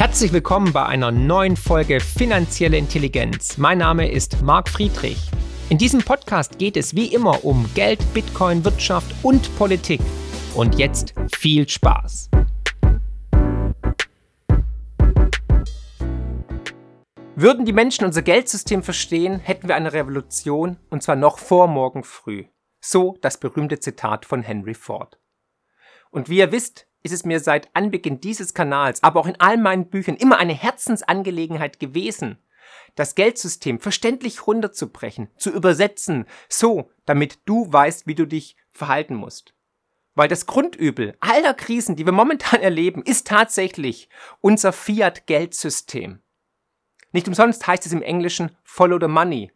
Herzlich willkommen bei einer neuen Folge Finanzielle Intelligenz. Mein Name ist Marc Friedrich. In diesem Podcast geht es wie immer um Geld, Bitcoin, Wirtschaft und Politik. Und jetzt viel Spaß. Würden die Menschen unser Geldsystem verstehen, hätten wir eine Revolution, und zwar noch vor morgen früh. So das berühmte Zitat von Henry Ford. Und wie ihr wisst, ist es mir seit Anbeginn dieses Kanals, aber auch in all meinen Büchern immer eine Herzensangelegenheit gewesen, das Geldsystem verständlich runterzubrechen, zu übersetzen, so, damit du weißt, wie du dich verhalten musst. Weil das Grundübel aller Krisen, die wir momentan erleben, ist tatsächlich unser Fiat-Geldsystem. Nicht umsonst heißt es im Englischen Follow the Money,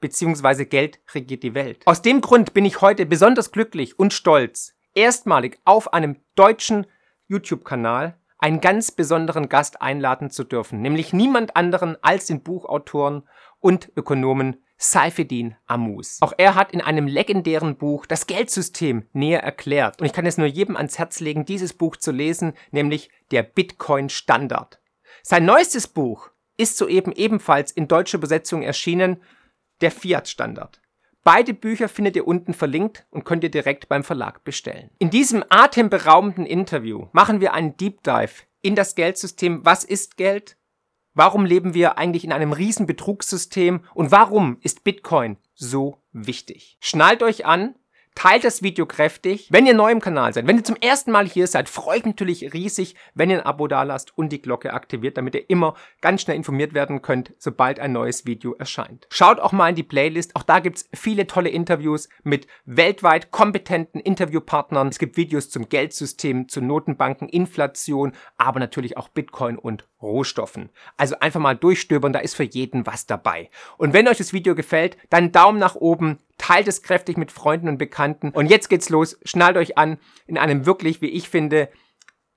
beziehungsweise Geld regiert die Welt. Aus dem Grund bin ich heute besonders glücklich und stolz, erstmalig auf einem deutschen YouTube-Kanal einen ganz besonderen Gast einladen zu dürfen, nämlich niemand anderen als den Buchautoren und Ökonomen Saifeddin Amus. Auch er hat in einem legendären Buch das Geldsystem näher erklärt und ich kann es nur jedem ans Herz legen, dieses Buch zu lesen, nämlich der Bitcoin Standard. Sein neuestes Buch ist soeben ebenfalls in deutscher Übersetzung erschienen, der Fiat Standard. Beide Bücher findet ihr unten verlinkt und könnt ihr direkt beim Verlag bestellen. In diesem atemberaubenden Interview machen wir einen Deep Dive in das Geldsystem. Was ist Geld? Warum leben wir eigentlich in einem riesen Betrugssystem? Und warum ist Bitcoin so wichtig? Schnallt euch an, Teilt das Video kräftig. Wenn ihr neu im Kanal seid, wenn ihr zum ersten Mal hier seid, freue ich natürlich riesig, wenn ihr ein Abo da lasst und die Glocke aktiviert, damit ihr immer ganz schnell informiert werden könnt, sobald ein neues Video erscheint. Schaut auch mal in die Playlist. Auch da gibt's viele tolle Interviews mit weltweit kompetenten Interviewpartnern. Es gibt Videos zum Geldsystem, zu Notenbanken, Inflation, aber natürlich auch Bitcoin und Rohstoffen. Also einfach mal durchstöbern, da ist für jeden was dabei. Und wenn euch das Video gefällt, dann Daumen nach oben, teilt es kräftig mit Freunden und Bekannten. Und jetzt geht's los, schnallt euch an in einem wirklich, wie ich finde,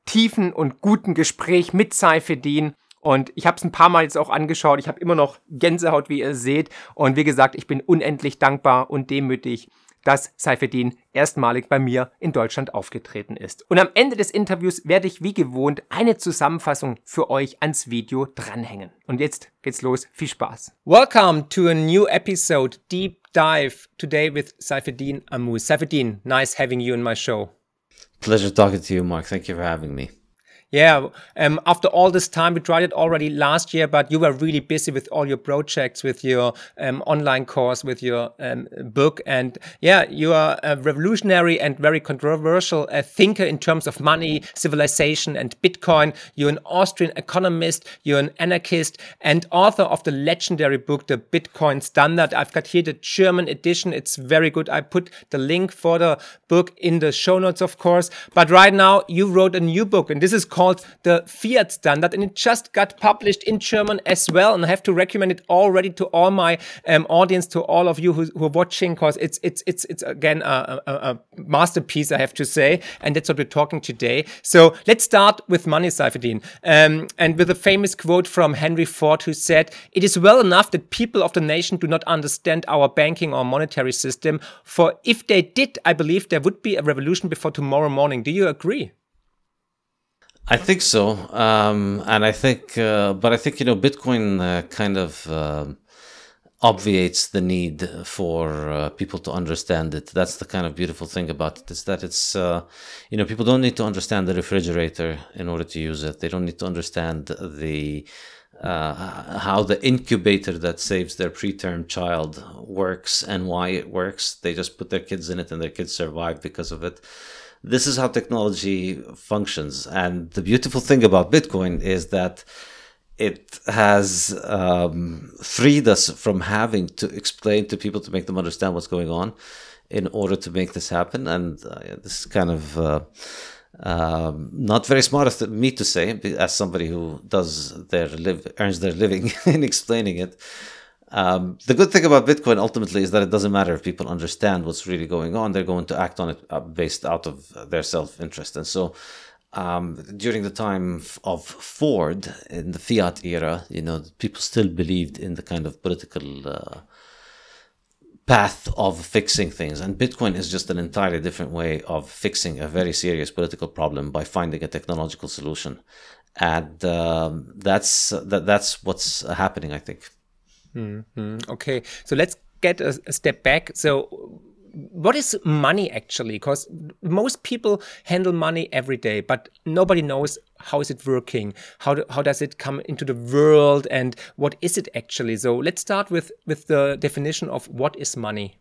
tiefen und guten Gespräch mit Saifedin. Und ich habe es ein paar Mal jetzt auch angeschaut. Ich habe immer noch Gänsehaut, wie ihr seht. Und wie gesagt, ich bin unendlich dankbar und demütig, dass Seifedin erstmalig bei mir in Deutschland aufgetreten ist. Und am Ende des Interviews werde ich wie gewohnt eine Zusammenfassung für euch ans Video dranhängen. Und jetzt geht's los. Viel Spaß. Welcome to a new episode, Deep Dive, today with Seifedin Amus. Seifedin, nice having you in my show. Pleasure talking to you, Mark. Thank you for having me. Yeah, um, after all this time, we tried it already last year, but you were really busy with all your projects, with your um, online course, with your um, book. And yeah, you are a revolutionary and very controversial uh, thinker in terms of money, civilization, and Bitcoin. You're an Austrian economist, you're an anarchist, and author of the legendary book, The Bitcoin Standard. I've got here the German edition. It's very good. I put the link for the book in the show notes, of course. But right now, you wrote a new book, and this is called called the Fiat Standard, and it just got published in German as well. And I have to recommend it already to all my um, audience, to all of you who, who are watching, because it's it's it's it's again a, a, a, masterpiece, I have to say, and that's what we're talking today. So let's start with money, Saifedean, um, and with a famous quote from Henry Ford, who said, "It is well enough that people of the nation do not understand our banking or monetary system, for if they did, I believe there would be a revolution before tomorrow morning." Do you agree? I think so, um, and I think, uh, but I think you know, Bitcoin uh, kind of uh, obviates the need for uh, people to understand it. That's the kind of beautiful thing about it is that it's, uh, you know, people don't need to understand the refrigerator in order to use it. They don't need to understand the uh, how the incubator that saves their preterm child works and why it works. They just put their kids in it, and their kids survive because of it this is how technology functions. And the beautiful thing about Bitcoin is that it has um, freed us from having to explain to people to make them understand what's going on in order to make this happen. And uh, this is kind of uh, um, not very smart of me to say, as somebody who does their live earns their living in explaining it. Um, the good thing about Bitcoin ultimately is that it doesn't matter if people understand what's really going on; they're going to act on it uh, based out of their self-interest. And so, um, during the time of Ford in the fiat era, you know, people still believed in the kind of political uh, path of fixing things. And Bitcoin is just an entirely different way of fixing a very serious political problem by finding a technological solution. and um, that's that, that's what's happening i think mm-hmm. okay so let's get a, a step back. So what is money actually? Because most people handle money every day but nobody knows how is it working? How, do, how does it come into the world and what is it actually? So let's start with with the definition of what is money.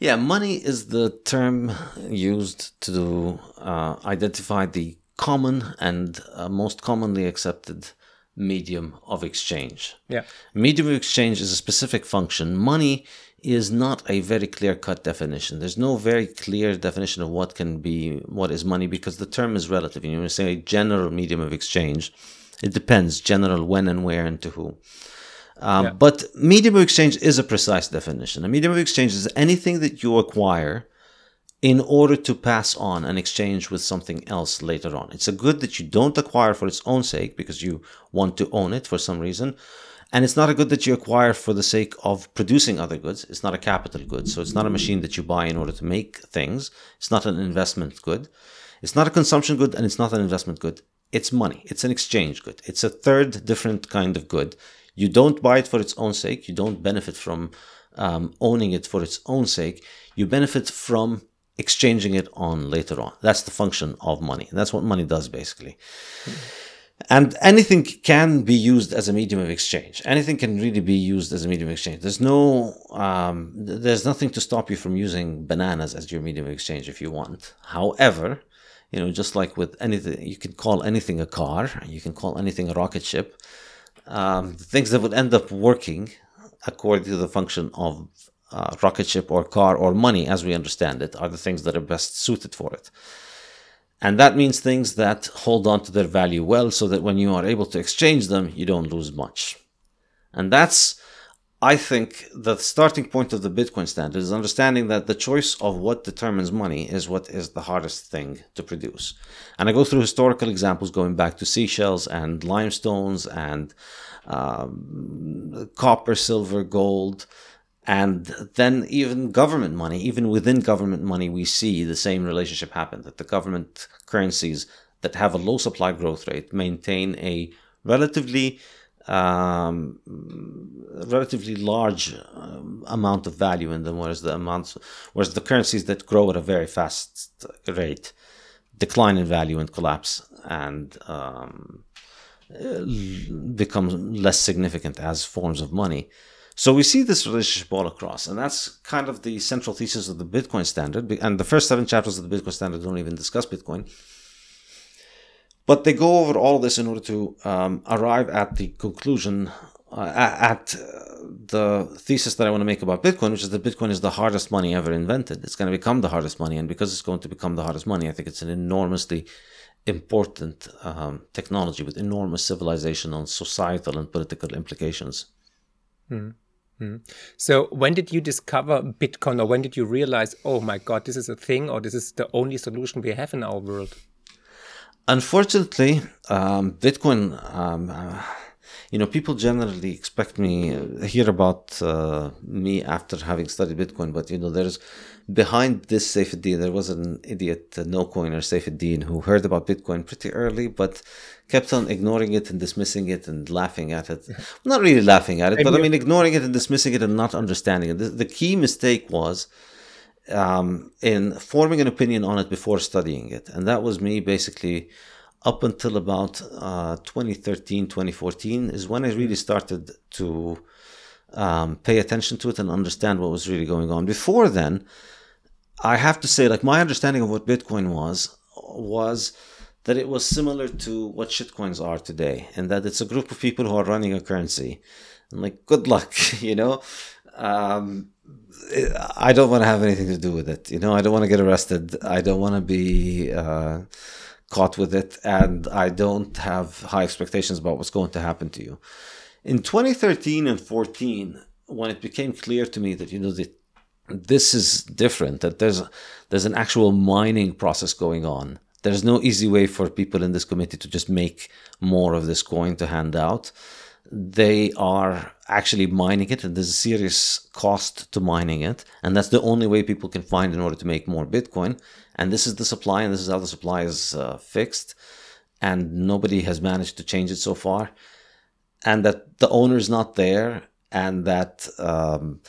Yeah money is the term used to uh, identify the common and uh, most commonly accepted medium of exchange. Yeah. Medium of exchange is a specific function. Money is not a very clear cut definition. There's no very clear definition of what can be what is money because the term is relative. You know, say a general medium of exchange. It depends, general when and where and to who. Um, yeah. But medium of exchange is a precise definition. A medium of exchange is anything that you acquire in order to pass on and exchange with something else later on. It's a good that you don't acquire for its own sake because you want to own it for some reason. And it's not a good that you acquire for the sake of producing other goods. It's not a capital good. So it's not a machine that you buy in order to make things. It's not an investment good. It's not a consumption good and it's not an investment good. It's money. It's an exchange good. It's a third different kind of good. You don't buy it for its own sake. You don't benefit from um, owning it for its own sake. You benefit from exchanging it on later on. That's the function of money. That's what money does basically. And anything can be used as a medium of exchange. Anything can really be used as a medium of exchange. There's no, um, there's nothing to stop you from using bananas as your medium of exchange if you want. However, you know, just like with anything, you can call anything a car, you can call anything a rocket ship. Um, things that would end up working according to the function of uh, rocket ship or car or money as we understand it are the things that are best suited for it. And that means things that hold on to their value well so that when you are able to exchange them, you don't lose much. And that's, I think, the starting point of the Bitcoin standard is understanding that the choice of what determines money is what is the hardest thing to produce. And I go through historical examples going back to seashells and limestones and um, copper, silver, gold and then even government money, even within government money, we see the same relationship happen that the government currencies that have a low supply growth rate maintain a relatively um, relatively large um, amount of value in them, whereas the amounts, whereas the currencies that grow at a very fast rate decline in value and collapse and um, become less significant as forms of money. So we see this relationship all across, and that's kind of the central thesis of the Bitcoin standard. And the first seven chapters of the Bitcoin standard don't even discuss Bitcoin. But they go over all of this in order to um, arrive at the conclusion, uh, at uh, the thesis that I want to make about Bitcoin, which is that Bitcoin is the hardest money ever invented. It's going to become the hardest money. And because it's going to become the hardest money, I think it's an enormously important um, technology with enormous civilizational, societal, and political implications. Mm. Mm. So when did you discover Bitcoin or when did you realize, oh my God, this is a thing or this is the only solution we have in our world? Unfortunately, um, Bitcoin, um, uh, you know, people generally expect me uh, hear about uh, me after having studied Bitcoin, but you know, there's behind this Saifedean, there was an idiot, no coiner Saifedean, who heard about Bitcoin pretty early, but kept on ignoring it and dismissing it and laughing at it. Not really laughing at it, but I mean, ignoring it and dismissing it and not understanding it. The, the key mistake was um, in forming an opinion on it before studying it. And that was me basically up until about uh, 2013, 2014 is when I really started to um, pay attention to it and understand what was really going on. Before then, I have to say, like my understanding of what Bitcoin was was that it was similar to what shitcoins are today, and that it's a group of people who are running a currency. And like, good luck, you know. Um, I don't want to have anything to do with it. You know, I don't want to get arrested. I don't want to be uh, caught with it, and I don't have high expectations about what's going to happen to you. In 2013 and 14, when it became clear to me that you know that this is different that there's there's an actual mining process going on. There's no easy way for people in this committee to just make more of this coin to hand out. They are actually mining it and there's a serious cost to mining it and that's the only way people can find in order to make more bitcoin. And this is the supply and this is how the supply is uh, fixed and nobody has managed to change it so far, and that the owner's not there, and that um,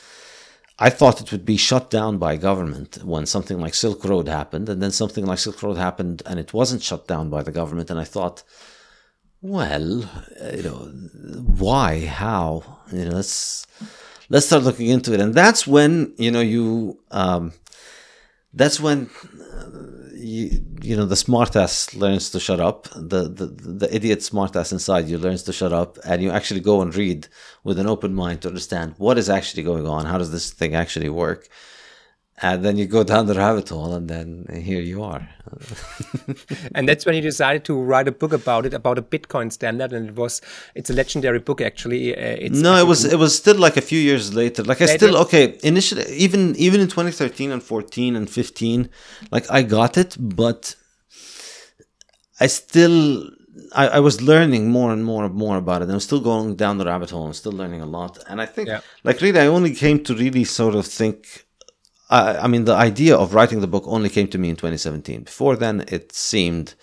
I thought it would be shut down by government when something like Silk Road happened, and then something like Silk Road happened, and it wasn't shut down by the government, and I thought, well, uh, you know, why, how, you know, let's let's start looking into it, and that's when you know you, um, that's when you, you know the smartass learns to shut up. The, the the idiot smartass inside you learns to shut up and you actually go and read with an open mind to understand what is actually going on. How does this thing actually work and then you go down the rabbit hole and then here you are and that's when you decided to write a book about it about a bitcoin standard and it was it's a legendary book actually uh, it's no it was it was still like a few years later like i later? still okay initially even even in 2013 and 14 and 15 like i got it but i still I, I was learning more and more and more about it. I'm still going down the rabbit hole. I'm still learning a lot. And I think, yeah. like, really, I only came to really sort of think I, I mean, the idea of writing the book only came to me in 2017. Before then, it seemed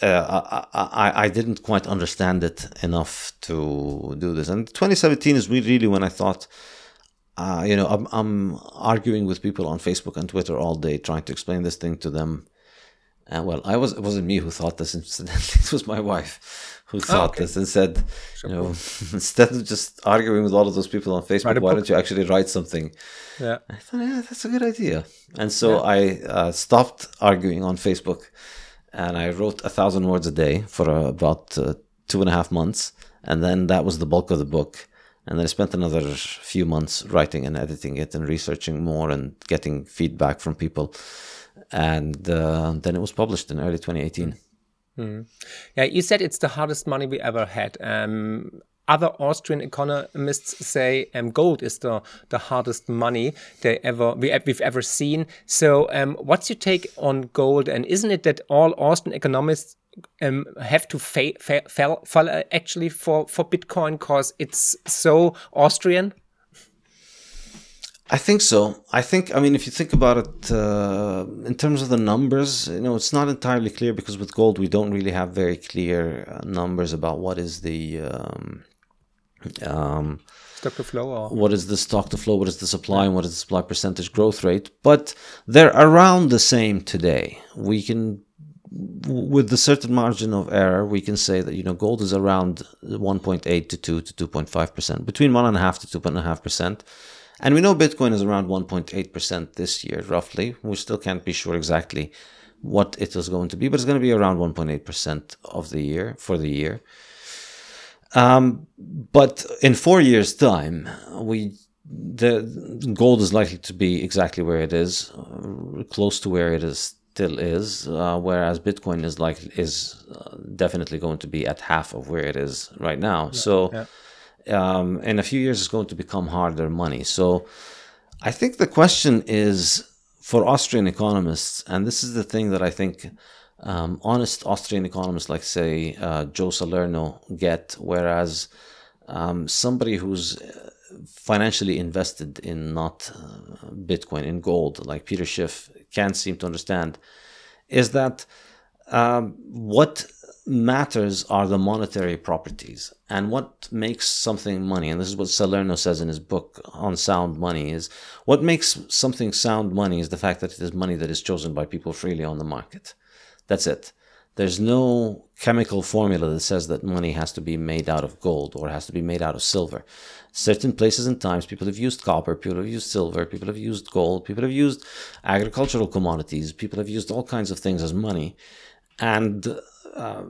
uh, I, I, I, didn't quite understand it enough to do this. And 2017 is really when I thought, uh, you know, I'm, I'm, arguing with people on Facebook and Twitter all day, trying to explain this thing to them. And well, I was it wasn't me who thought this. Incidentally, it was my wife who oh, thought oh, okay. this and said, sure. you know, instead of just arguing with all of those people on Facebook, why book. don't you actually write something? Yeah, I thought, yeah, that's a good idea. And so yeah. I uh, stopped arguing on Facebook, and I wrote a thousand words a day for uh, about uh, two and a half months, and then that was the bulk of the book. And then I spent another few months writing and editing it and researching more and getting feedback from people. And uh, then it was published in early 2018. Mm. Yeah, you said it's the hardest money we ever had. Um, other Austrian economists say um, gold is the, the hardest money they ever we, have ever seen. So, um, what's your take on gold? And isn't it that all Austrian economists um, have to fa fa fall, fall actually for for Bitcoin because it's so Austrian? I think so. I think, I mean, if you think about it uh, in terms of the numbers, you know, it's not entirely clear because with gold, we don't really have very clear uh, numbers about what is the. Um, um, stock to flow or what is the stock to flow what is the supply and what is the supply percentage growth rate but they're around the same today we can with a certain margin of error we can say that you know gold is around 1.8 to 2 to 2.5 percent between 1.5 to 2.5 percent and we know Bitcoin is around 1.8% this year, roughly. We still can't be sure exactly what it is going to be, but it's going to be around 1.8% of the year for the year. Um, but in four years' time, we the gold is likely to be exactly where it is, close to where it is still is, uh, whereas Bitcoin is like is uh, definitely going to be at half of where it is right now. Yeah, so. Yeah um, in a few years it's going to become harder money. So I think the question is for Austrian economists, and this is the thing that I think um, honest Austrian economists like, say, uh, Joe Salerno get, whereas um, somebody who's uh, financially invested in not uh, Bitcoin, in gold, like Peter Schiff, can't seem to understand, is that um, what matters are the monetary properties. And what makes something money and this is what salerno says in his book on sound money is what makes something sound money is the fact that it is money that is chosen by people freely on the market. That's it. There's no chemical formula that says that money has to be made out of gold or has to be made out of silver. Certain places and times people have used copper people have used silver people have used gold people have used agricultural commodities people have used all kinds of things as money. And uh,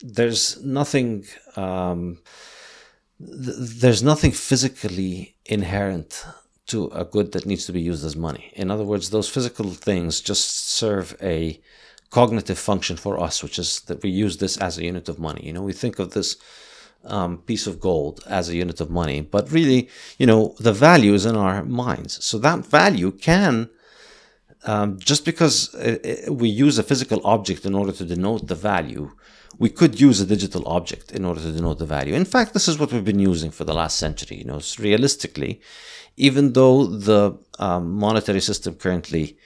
there's nothing um, th- there's nothing physically inherent to a good that needs to be used as money. In other words, those physical things just serve a cognitive function for us, which is that we use this as a unit of money. You know, we think of this um, piece of gold as a unit of money, but really, you know, the value is in our minds. So that value can um, just because uh, uh, we use a physical object in order to denote the value, we could use a digital object in order to denote the value. In fact, this is what we've been using for the last century. You know, realistically, even though the um, monetary system currently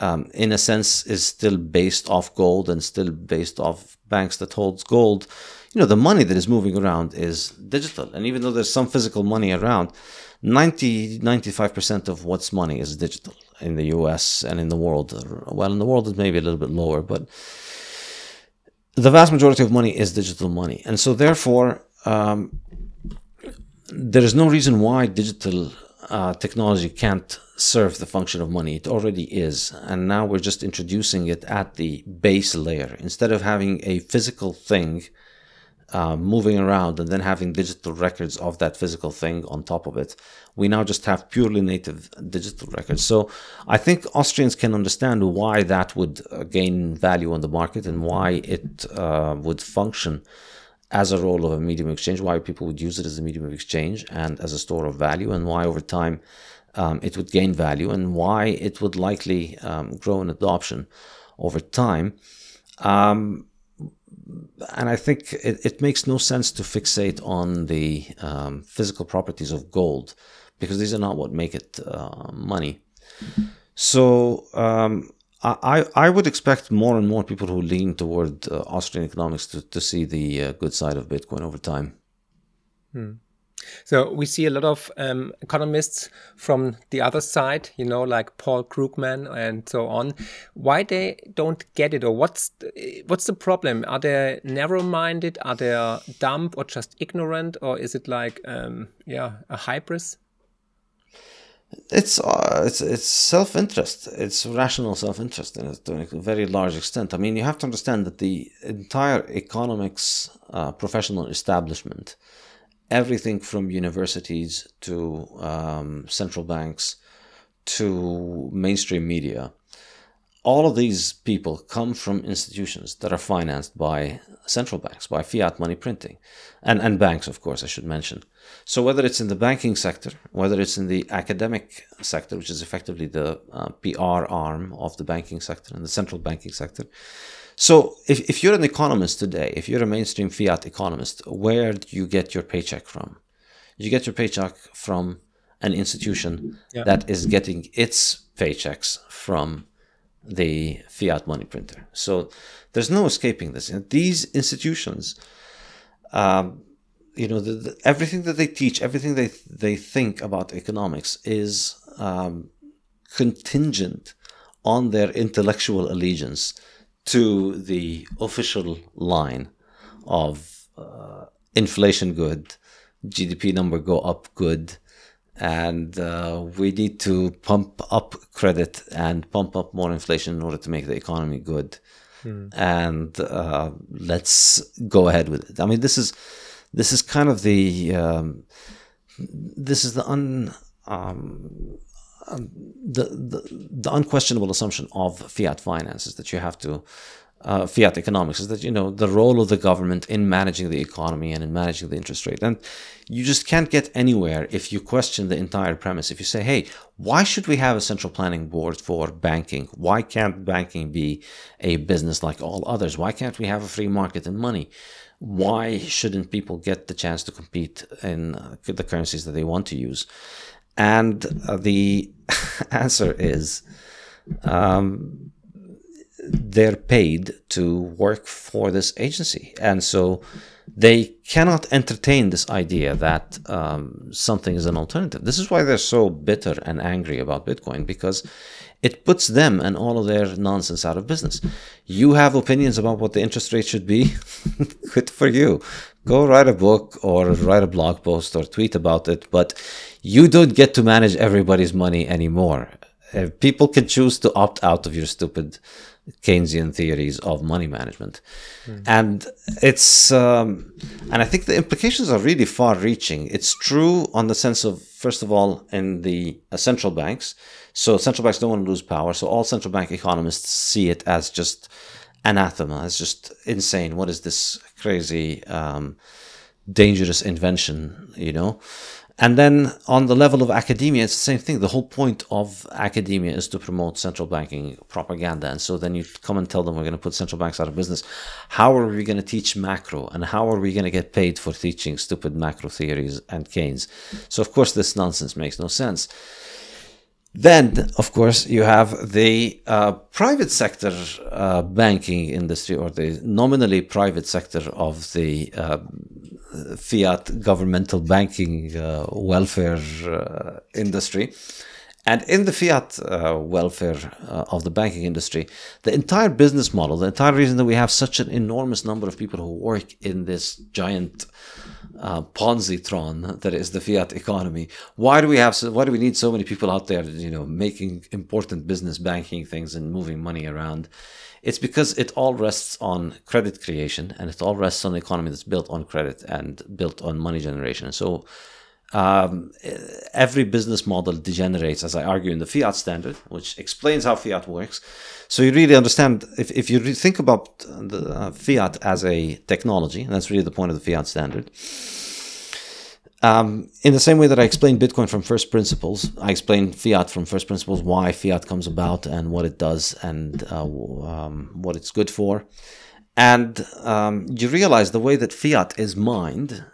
um, in a sense, is still based off gold and still based off banks that holds gold, you know, the money that is moving around is digital. And even though there's some physical money around, 90, 95% of what's money is digital in the US and in the world. Well, in the world, it's maybe a little bit lower, but the vast majority of money is digital money. And so, therefore, um, there is no reason why digital uh, technology can't serve the function of money. It already is. And now we're just introducing it at the base layer. Instead of having a physical thing uh, moving around and then having digital records of that physical thing on top of it, we now just have purely native digital records. So I think Austrians can understand why that would uh, gain value on the market and why it uh, would function as a role of a medium of exchange, why people would use it as a medium of exchange and as a store of value, and why over time um, it would gain value, and why it would likely um, grow in adoption over time. Um, and I think it, it, makes no sense to fixate on the um, physical properties of gold because these are not what make it uh, money. So um, I, I would expect more and more people who lean toward uh, Austrian economics to, to see the uh, good side of Bitcoin over time. Hmm. So we see a lot of um, economists from the other side, you know, like Paul Krugman and so on. Why they don't get it, or what's the, what's the problem? Are they narrow-minded? Are they dumb or just ignorant, or is it like, um, yeah, a hybris? It's uh, it's it's self interest. It's rational self interest, and to a very large extent. I mean, you have to understand that the entire economics uh, professional establishment, everything from universities to um, central banks to mainstream media, all of these people come from institutions that are financed by central banks, by fiat money printing, and, and banks, of course, I should mention. So, whether it's in the banking sector, whether it's in the academic sector, which is effectively the uh, PR arm of the banking sector and the central banking sector. So, if, if you're an economist today, if you're a mainstream fiat economist, where do you get your paycheck from? You get your paycheck from an institution yeah. that is getting its paychecks from the fiat money printer. So there's no escaping this. And these institutions, um, you know, the, the, everything that they teach, everything they they think about economics is um, contingent on their intellectual allegiance to the official line of uh, inflation good, GDP number go up good, and uh, we need to pump up credit and pump up more inflation in order to make the economy good. Mm. And uh, let's go ahead with it. I mean, this is this is kind of the um, this is the un um, um, the, the unquestionable assumption of fiat finances that you have to uh, fiat economics is that you know the role of the government in managing the economy and in managing the interest rate. And you just can't get anywhere if you question the entire premise. If you say hey why should we have a central planning board for banking? Why can't banking be a business like all others? Why can't we have a free market in money? Why shouldn't people get the chance to compete in uh, the currencies that they want to use and the answer is um, they're paid to work for this agency. And so they cannot entertain this idea that um, something is an alternative. This is why they're so bitter and angry about Bitcoin because it puts them and all of their nonsense out of business. You have opinions about what the interest rate should be? Good for you. Go write a book or write a blog post or tweet about it, but you don't get to manage everybody's money anymore. Uh, people can choose to opt out of your stupid Keynesian theories of money management. Mm. And it's, um, and I think the implications are really far reaching. It's true on the sense of, first of all, in the uh, central banks. So central banks don't want to lose power. So all central bank economists see it as just anathema, as just insane. What is this crazy, um, dangerous invention, you know? And then on the level of academia, it's the same thing. The whole point of academia is to promote central banking propaganda. And so then you come and tell them we're going to put central banks out of business. How are we going to teach macro? And how are we going to get paid for teaching stupid macro theories and Keynes? So, of course, this nonsense makes no sense. Then, of course, you have the uh, private sector uh, banking industry or the nominally private sector of the uh, fiat governmental banking uh, welfare uh, industry. And in the fiat uh, welfare of the banking industry, the entire business model, the entire reason that we have such an enormous number of people who work in this giant uh, Ponzi-tron that is the fiat economy. Why do we have? So, why do we need so many people out there? You know, making important business banking things and moving money around. It's because it all rests on credit creation, and it all rests on an economy that's built on credit and built on money generation. So. Um, every business model degenerates, as I argue in the fiat standard, which explains how fiat works. So you really understand if, if you think about the uh, fiat as a technology, and that's really the point of the fiat standard. Um, in the same way that I explained Bitcoin from first principles, I explain fiat from first principles, why fiat comes about and what it does and uh, um, what it's good for. And um, you realize the way that fiat is mined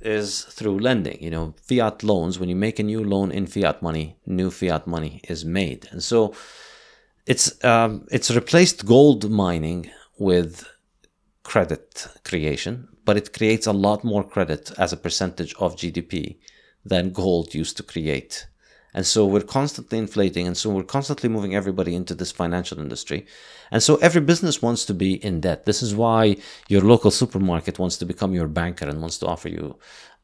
is through lending. You know, fiat loans, when you make a new loan in fiat money, new fiat money is made. And so it's um, it's replaced gold mining with credit creation, but it creates a lot more credit as a percentage of GDP than gold used to create. And so we're constantly inflating, and so we're constantly moving everybody into this financial industry. And so every business wants to be in debt. This is why your local supermarket wants to become your banker and wants to offer you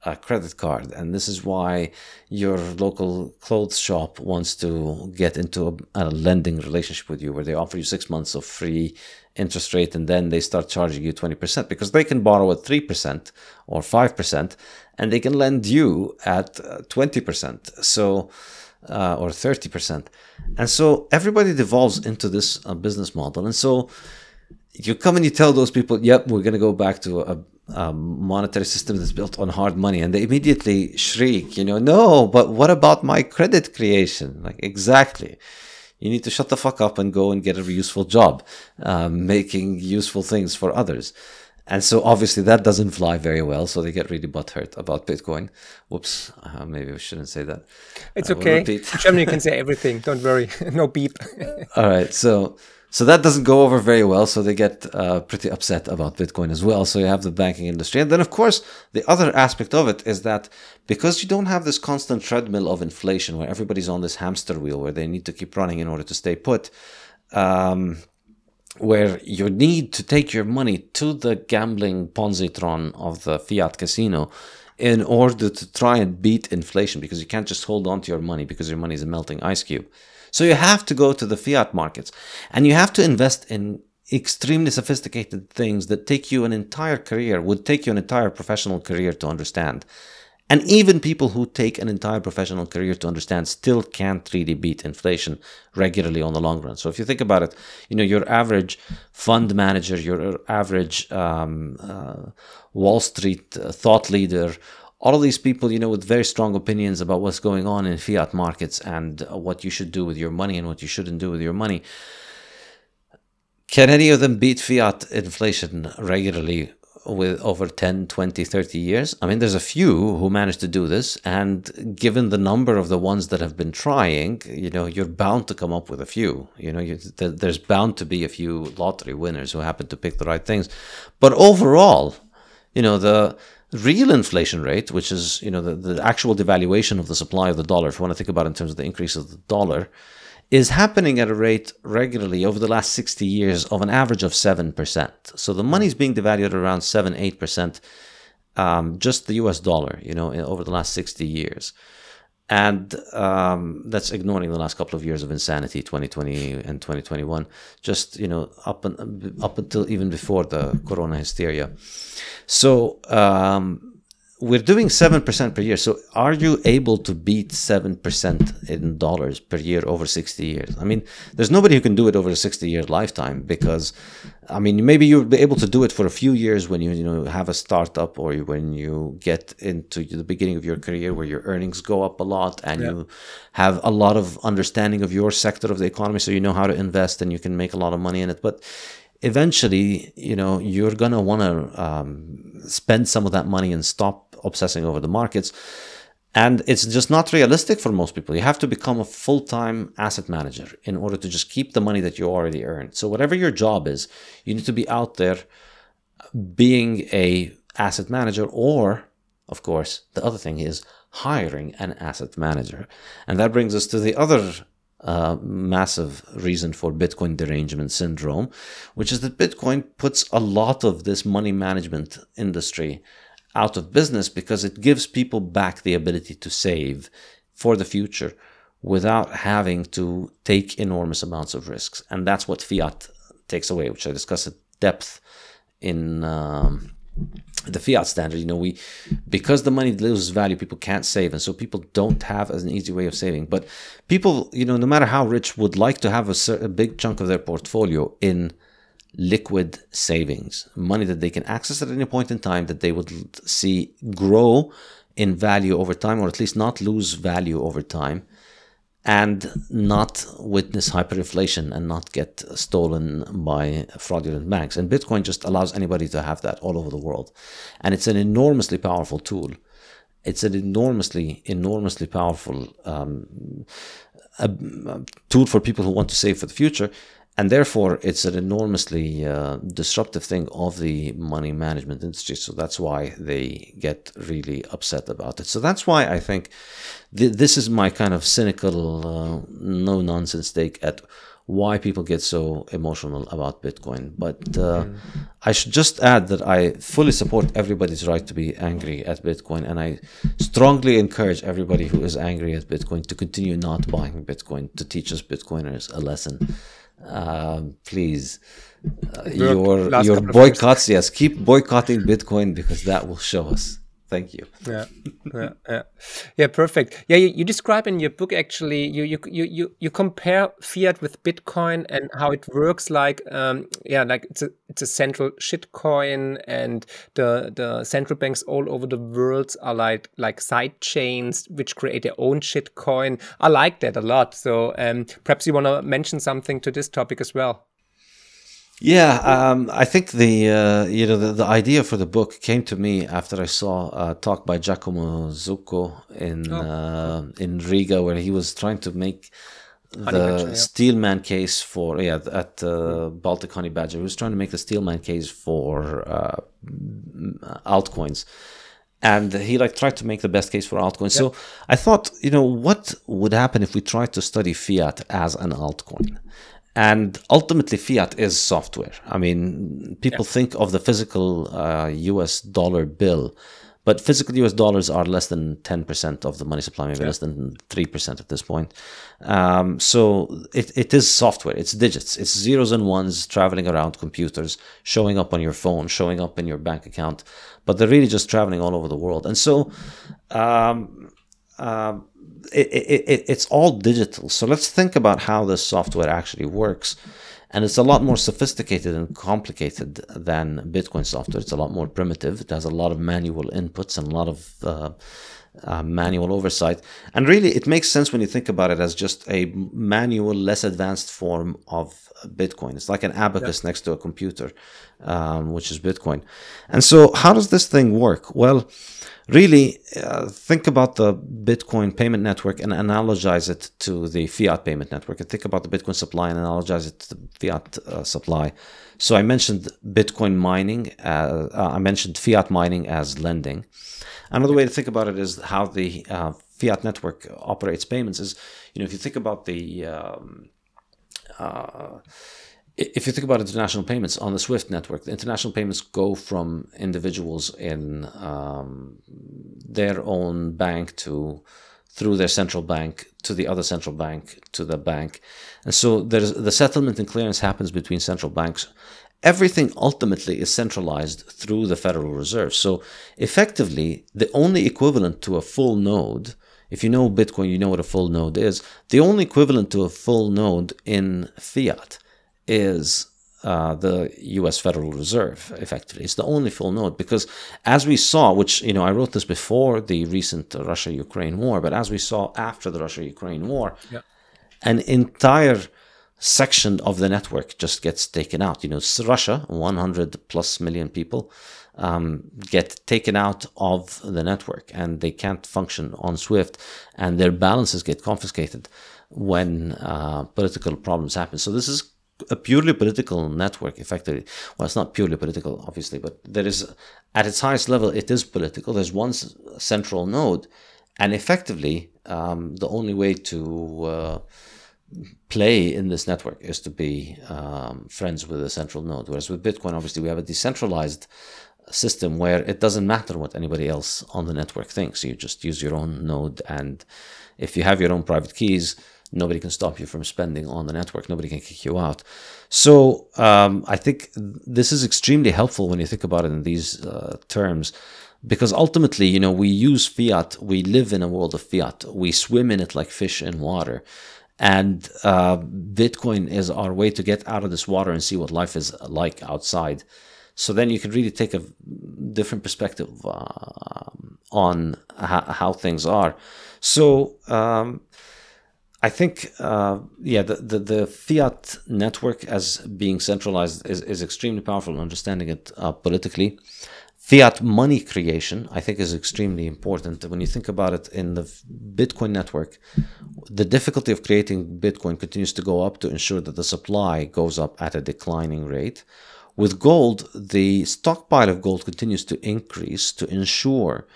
a credit card. And this is why your local clothes shop wants to get into a, a, lending relationship with you where they offer you six months of free interest rate and then they start charging you 20% because they can borrow at 3% or 5% and they can lend you at 20%. Uh, so, uh, or 30%. And so everybody devolves into this uh, business model. And so you come and you tell those people, yep, we're going to go back to a um, monetary system that's built on hard money and they immediately shriek you know no but what about my credit creation like exactly you need to shut the fuck up and go and get a useful job um, making useful things for others. And so obviously that doesn't fly very well so they get really butthurt about bitcoin. Whoops uh, maybe we shouldn't say that. It's okay. germany can say everything. Don't worry. No beep. All right so so that doesn't go over very well. So they get uh, pretty upset about Bitcoin as well. So you have the banking industry. And then, of course, the other aspect of it is that because you don't have this constant treadmill of inflation where everybody's on this hamster wheel where they need to keep running in order to stay put, um, where you need to take your money to the gambling Ponzi-tron of the fiat casino in order to try and beat inflation because you can't just hold on to your money because your money is a melting ice cube. So you have to go to the fiat markets and you have to invest in extremely sophisticated things that take you an entire career, would take you an entire professional career to understand. And even people who take an entire professional career to understand still can't really beat inflation regularly on the long run. So if you think about it, you know, your average fund manager, your average um, uh, Wall Street uh, thought leader, all of these people, you know, with very strong opinions about what's going on in fiat markets and what you should do with your money and what you shouldn't do with your money. Can any of them beat fiat inflation regularly with over 10, 20, 30 years? I mean, there's a few who managed to do this. And given the number of the ones that have been trying, you know, you're bound to come up with a few. You know, you, there's bound to be a few lottery winners who happen to pick the right things. But overall, you know, the real inflation rate, which is you know the, the actual devaluation of the supply of the dollar, if you want to think about it in terms of the increase of the dollar, is happening at a rate regularly over the last 60 years of an average of 7%. So the money is being devalued around 7 8%, um, just the US dollar, you know, over the last 60 years. And um, that's ignoring the last couple of years of insanity, 2020 and 2021, just, you know, up, and, up until even before the corona hysteria. So um, we're doing 7% per year. So are you able to beat 7% in dollars per year over 60 years? I mean, there's nobody who can do it over a 60 year lifetime because, I mean, maybe you'll be able to do it for a few years when you, you know, have a startup or when you get into the beginning of your career where your earnings go up a lot and yeah. you have a lot of understanding of your sector of the economy. So you know how to invest and you can make a lot of money in it. But eventually, you know, you're going to want to um, spend some of that money and stop obsessing over the markets. And it's just not realistic for most people. You have to become a full time asset manager in order to just keep the money that you already earned. So, whatever your job is, you need to be out there being a asset manager or of course the other thing is hiring an asset manager and that brings us to the other uh, massive reason for bitcoin derangement syndrome which is that bitcoin puts a lot of this money management industry out of business because it gives people back the ability to save for the future without having to take enormous amounts of risks. And that's what fiat takes away which i discuss at depth in um, the fiat standard you know we because the money loses value people can't save and so people don't have an easy way of saving. But people you know no matter how rich would like to have a, a big chunk of their portfolio in liquid savings money that they can access at any point in time that they would see grow in value over time or at least not lose value over time and not witness hyperinflation and not get stolen by fraudulent banks. And Bitcoin just allows anybody to have that all over the world. And it's an enormously powerful tool. It's an enormously, enormously powerful um, a, a tool for people who want to save for the future and therefore it's an enormously uh, disruptive thing of the money management industry. So that's why they get really upset about it. So that's why i think th- this is my kind of cynical uh, no nonsense take at why people get so emotional about bitcoin. But uh, mm. i should just add that i fully support everybody's right to be angry at bitcoin. And i strongly encourage everybody who is angry at bitcoin to continue not buying bitcoin to teach us bitcoiners a lesson um, please uh, your your boycotts yes keep boycotting bitcoin because that will show us thank you. Yeah yeah yeah, yeah perfect. Yeah you, you, describe in your book actually you, you you you compare fiat with bitcoin and how it works like um yeah like it's a it's a central shitcoin and the the central banks all over the world are like like side chains which create their own shitcoin. I like that a lot. So um perhaps you want to mention something to this topic as well yeah, um, I think the uh, you know the, the idea for the book came to me after I saw a talk by Giacomo Zucco in oh. uh, in Riga, where he was trying to make the yeah. Steelman case for yeah at uh, Baltic Honey Badger. He was trying to make the Steelman case for uh, altcoins, and he like tried to make the best case for altcoins. So I thought, you know, what would happen if we tried to study fiat as an altcoin? And ultimately fiat is software. I mean people yeah. think of the physical uh, us dollar bill but physical us dollars are less than 10% of the money supply maybe yeah. less than 3% at this point. Um, so it, it is software. It's digits. It's zeros and ones traveling around computers showing up on your phone showing up in your bank account but they're really just traveling all over the world. And so um, um it, it, it's all digital. So let's think about how this software actually works. And it's a lot more sophisticated and complicated than Bitcoin software. It's a lot more primitive. It has a lot of manual inputs and a lot of uh, uh, manual oversight. And really, it makes sense when you think about it as just a manual, less advanced form of Bitcoin. It's like an abacus yeah. next to a computer, um, which is Bitcoin. And so, how does this thing work? Well, really uh, think about the Bitcoin payment network and analogize it to the fiat payment network. And think about the Bitcoin supply and analogize it to the fiat uh, supply. So I mentioned Bitcoin mining. Uh, uh I mentioned fiat mining as lending. Another way to think about it is how the uh, fiat network operates payments. Is you know if you think about the um, uh, if you think about international payments on the SWIFT network, the international payments go from individuals in um, their own bank to through their central bank to the other central bank to the bank, and so there's the settlement and clearance happens between central banks. Everything ultimately is centralized through the Federal Reserve. So effectively, the only equivalent to a full node if you know Bitcoin, you know what a full node is. The only equivalent to a full node in fiat is uh, the U.S. Federal Reserve. Effectively, it's the only full node because, as we saw, which you know, I wrote this before the recent Russia-Ukraine war, but as we saw after the Russia-Ukraine war, yeah. an entire section of the network just gets taken out. You know, Russia, 100 plus million people, um, get taken out of the network and they can't function on Swift, and their balances get confiscated when uh, political problems happen. So this is a purely political network, effectively. Well, it's not purely political, obviously, but there is, at its highest level, it is political. There's one central node, and effectively, um, the only way to uh, play in this network is to be um, friends with a central node. Whereas with Bitcoin, obviously, we have a decentralized system where it doesn't matter what anybody else on the network thinks. You just use your own node, and if you have your own private keys, Nobody can stop you from spending on the network. Nobody can kick you out. So um, I think this is extremely helpful when you think about it in these uh, terms, because ultimately, you know, we use fiat. We live in a world of fiat. We swim in it like fish in water. And uh, Bitcoin is our way to get out of this water and see what life is like outside. So then you can really take a different perspective uh, on how, how, things are. So um, I think, uh, yeah, the, the, the, fiat network as being centralized is, is extremely powerful in understanding it uh, politically. Fiat money creation, I think, is extremely important. When you think about it in the Bitcoin network, the difficulty of creating Bitcoin continues to go up to ensure that the supply goes up at a declining rate. With gold, the stockpile of gold continues to increase to ensure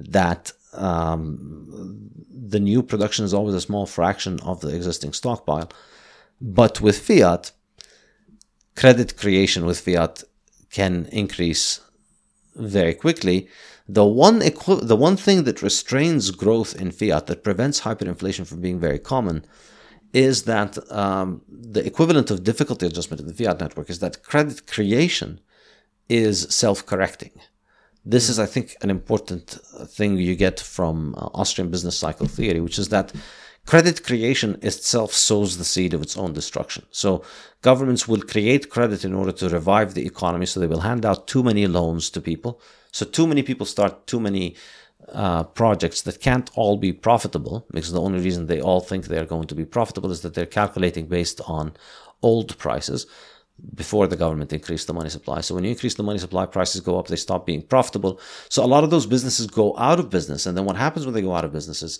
that um, the new production is always a small fraction of the existing stockpile. But with fiat, credit creation with fiat can increase very quickly. The one equi- the one thing that restrains growth in fiat that prevents hyperinflation from being very common is that um, the equivalent of difficulty adjustment in the fiat network is that credit creation is self-correcting. This is, I think, an important thing you get from uh, Austrian business cycle theory, which is that credit creation itself sows the seed of its own destruction. So governments will create credit in order to revive the economy. So they will hand out too many loans to people. So too many people start too many uh, projects that can't all be profitable because the only reason they all think they are going to be profitable is that they're calculating based on old prices before the government increased the money supply. So when you increase the money supply, prices go up, they stop being profitable. So a lot of those businesses go out of business. And then what happens when they go out of business is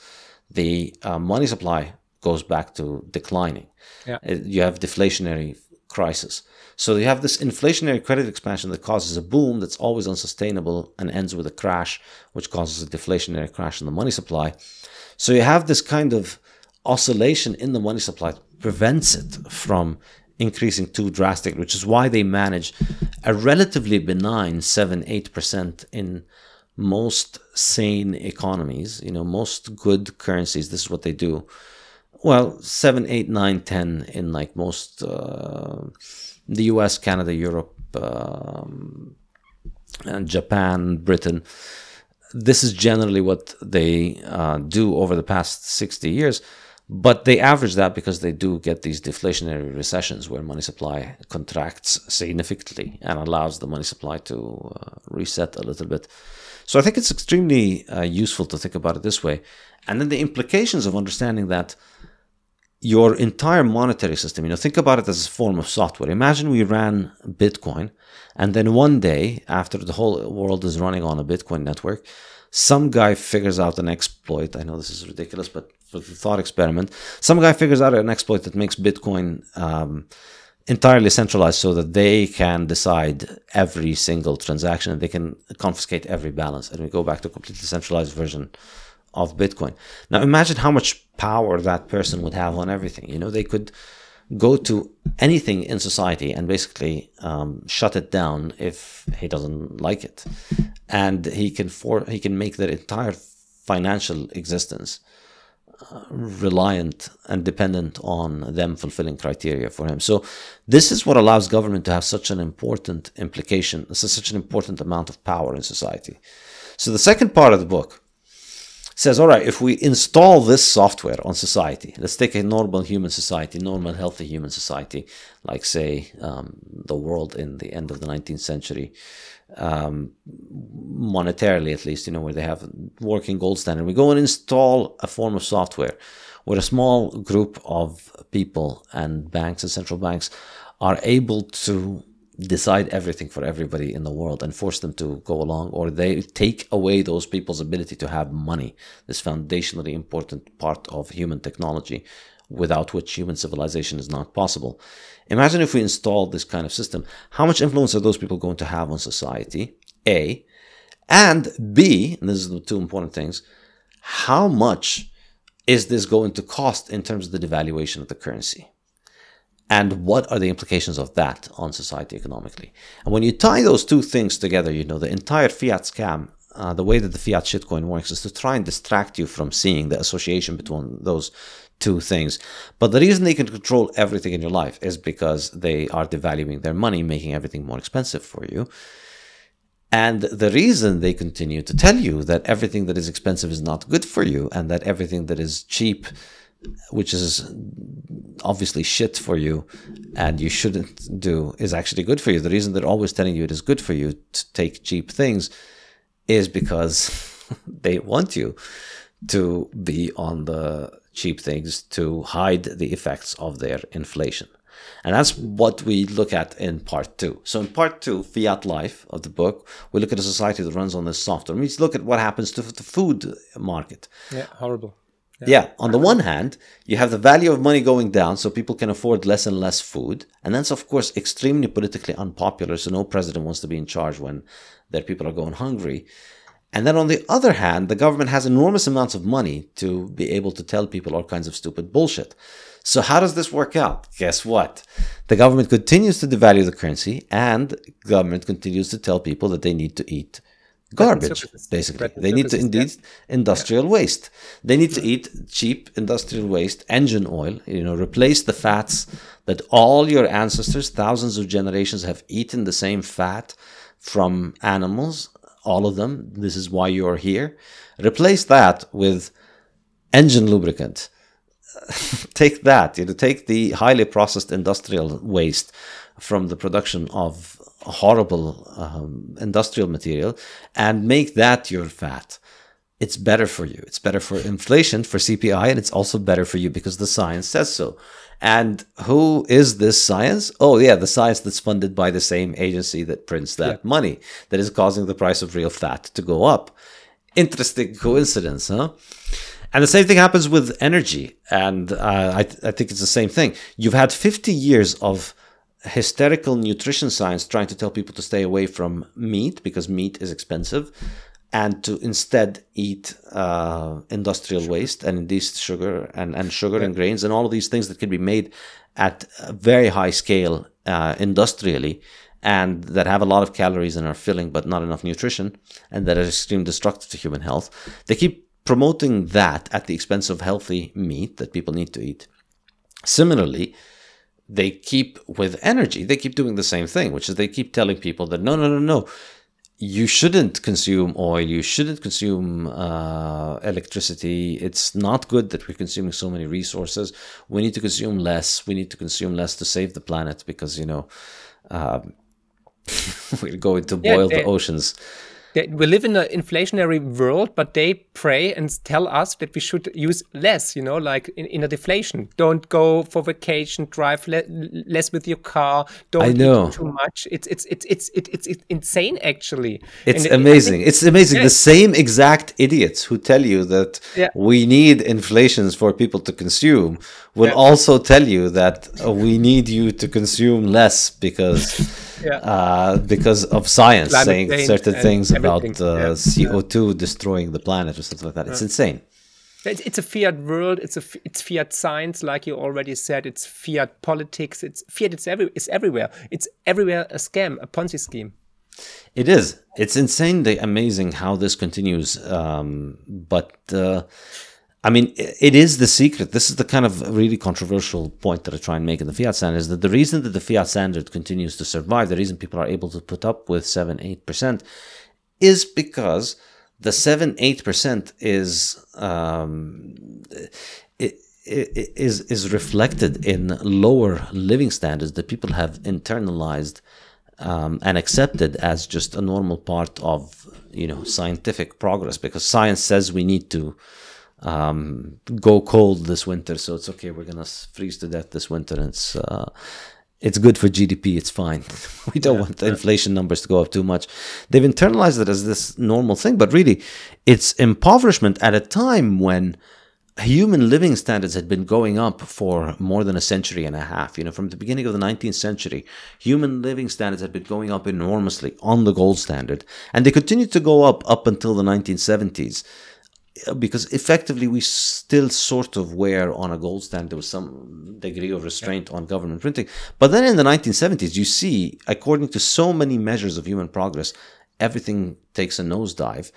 the uh, money supply goes back to declining. Yeah. You have deflationary crisis. So you have this inflationary credit expansion that causes a boom that's always unsustainable and ends with a crash, which causes a deflationary crash in the money supply. So you have this kind of oscillation in the money supply that prevents it from increasing too drastic, which is why they manage a relatively benign 7 8% in most sane economies. You know, most good currencies, this is what they do. Well, 7, 8, 9, 10 in like most, uh, the US, Canada, Europe, um, and Japan, Britain. This is generally what they uh, do over the past 60 years. But they average that because they do get these deflationary recessions where money supply contracts significantly and allows the money supply to uh, reset a little bit. So I think it's extremely uh, useful to think about it this way. And then the implications of understanding that your entire monetary system, you know, think about it as a form of software. Imagine we ran Bitcoin, and then one day, after the whole world is running on a Bitcoin network, some guy figures out an exploit. I know this is ridiculous, but for the thought experiment, some guy figures out an exploit that makes Bitcoin um, entirely centralized so that they can decide every single transaction and they can confiscate every balance. And we go back to a completely centralized version of Bitcoin. Now imagine how much power that person would have on everything. You know, they could go to anything in society and basically um, shut it down if he doesn't like it, and he can for he can make their entire financial existence reliant and dependent on them fulfilling criteria for him. So this is what allows government to have such an important implication, such an important amount of power in society. So the second part of the book says, all right, if we install this software on society, let's take a normal human society, normal healthy human society, like say um, the world in the end of the 19th century, um, monetarily at least, you know, where they have working gold standard. We go and install a form of software where a small group of people and banks and central banks are able to decide everything for everybody in the world and force them to go along, or they take away those people's ability to have money, this foundationally important part of human technology, without which human civilization is not possible. Imagine if we installed this kind of system, how much influence are those people going to have on society? A. And B, and this is the two important things, how much is this going to cost in terms of the devaluation of the currency? And what are the implications of that on society economically? And when you tie those two things together, you know, the entire fiat scam, uh, the way that the fiat shitcoin works is to try and distract you from seeing the association between those two things. But the reason they can control everything in your life is because they are devaluing their money, making everything more expensive for you. And the reason they continue to tell you that everything that is expensive is not good for you and that everything that is cheap, which is obviously shit for you and you shouldn't do, is actually good for you. The reason they're always telling you it is good for you to take cheap things is because they want you to be on the cheap things to hide the effects of their inflation. And that's what we look at in part two. So, in part two, Fiat Life of the book, we look at a society that runs on this software. We look at what happens to the food market. Yeah, horrible. Yeah. yeah. On the one hand, you have the value of money going down, so people can afford less and less food. And that's, of course, extremely politically unpopular. So, no president wants to be in charge when their people are going hungry. And then on the other hand, the government has enormous amounts of money to be able to tell people all kinds of stupid bullshit. So how does this work out? Guess what? The government continues to devalue the currency and government continues to tell people that they need to eat garbage basically they need to indeed industrial yeah. waste they need to eat cheap industrial waste engine oil you know replace the fats that all your ancestors thousands of generations have eaten the same fat from animals all of them this is why you're here replace that with engine lubricant take that, you know, take the highly processed industrial waste from the production of horrible um, industrial material and make that your fat. It's better for you. It's better for inflation, for CPI, and it's also better for you because the science says so. And who is this science? Oh, yeah, the science that's funded by the same agency that prints that yeah. money, that is causing the price of real fat to go up. Interesting coincidence, huh? And the same thing happens with energy. And uh, I, th- I think it's the same thing. You've had 50 years of hysterical nutrition science trying to tell people to stay away from meat because meat is expensive and to instead eat uh, industrial waste and indeed sugar and, and sugar yeah. and grains and all of these things that can be made at a very high scale uh, industrially and that have a lot of calories and are filling but not enough nutrition and that are extremely destructive to human health. They keep promoting that at the expense of healthy meat that people need to eat. Similarly, they keep with energy, they keep doing the same thing, which is they keep telling people that no, no, no, no, you shouldn't consume oil, you shouldn't consume uh, electricity. It's not good that we're consuming so many resources. We need to consume less. We need to consume less to save the planet because, you know, um, we're going to boil yeah, the oceans we live in an inflationary world, but they pray and tell us that we should use less, you know, like in, in a deflation. Don't go for vacation, drive le less with your car, don't I know. eat too much. It's it's it's it's it's, it's, it's insane actually. It's and amazing. Think, it's amazing. Yeah. The same exact idiots who tell you that yeah. we need inflations for people to consume will yeah. also tell you that we need you to consume less because yeah. uh, because of science Climate saying certain things about uh, yeah. CO2 destroying the planet or something like that. It's insane. It's a fiat world. It's a it's fiat science, like you already said. It's fiat politics. It's fiat. It's every. It's everywhere. It's everywhere a scam, a Ponzi scheme. It is. It's insanely amazing how this continues. Um, but uh, I mean, it is the secret. This is the kind of really controversial point that I try and make in the fiat standard is that the reason that the fiat standard continues to survive, the reason people are able to put up with 7 8%, is because the 7 8% is. Um, it, is is reflected in lower living standards that people have internalized um, and accepted as just a normal part of you know scientific progress because science says we need to um, go cold this winter, so it's okay. We're gonna freeze to death this winter. And it's uh, it's good for GDP. It's fine. We don't Yeah, want the inflation numbers to go up too much. They've internalized it as this normal thing, but really, it's impoverishment at a time when human living standards had been going up for more than a century and a half. You know, from the beginning of the 19th century, human living standards had been going up enormously on the gold standard, and they continued to go up up until the 1970s because effectively we still sort of were on a gold standard. There was some degree of restraint on government printing. But then in the 1970s, you see, according to so many measures of human progress, everything takes a nosedive.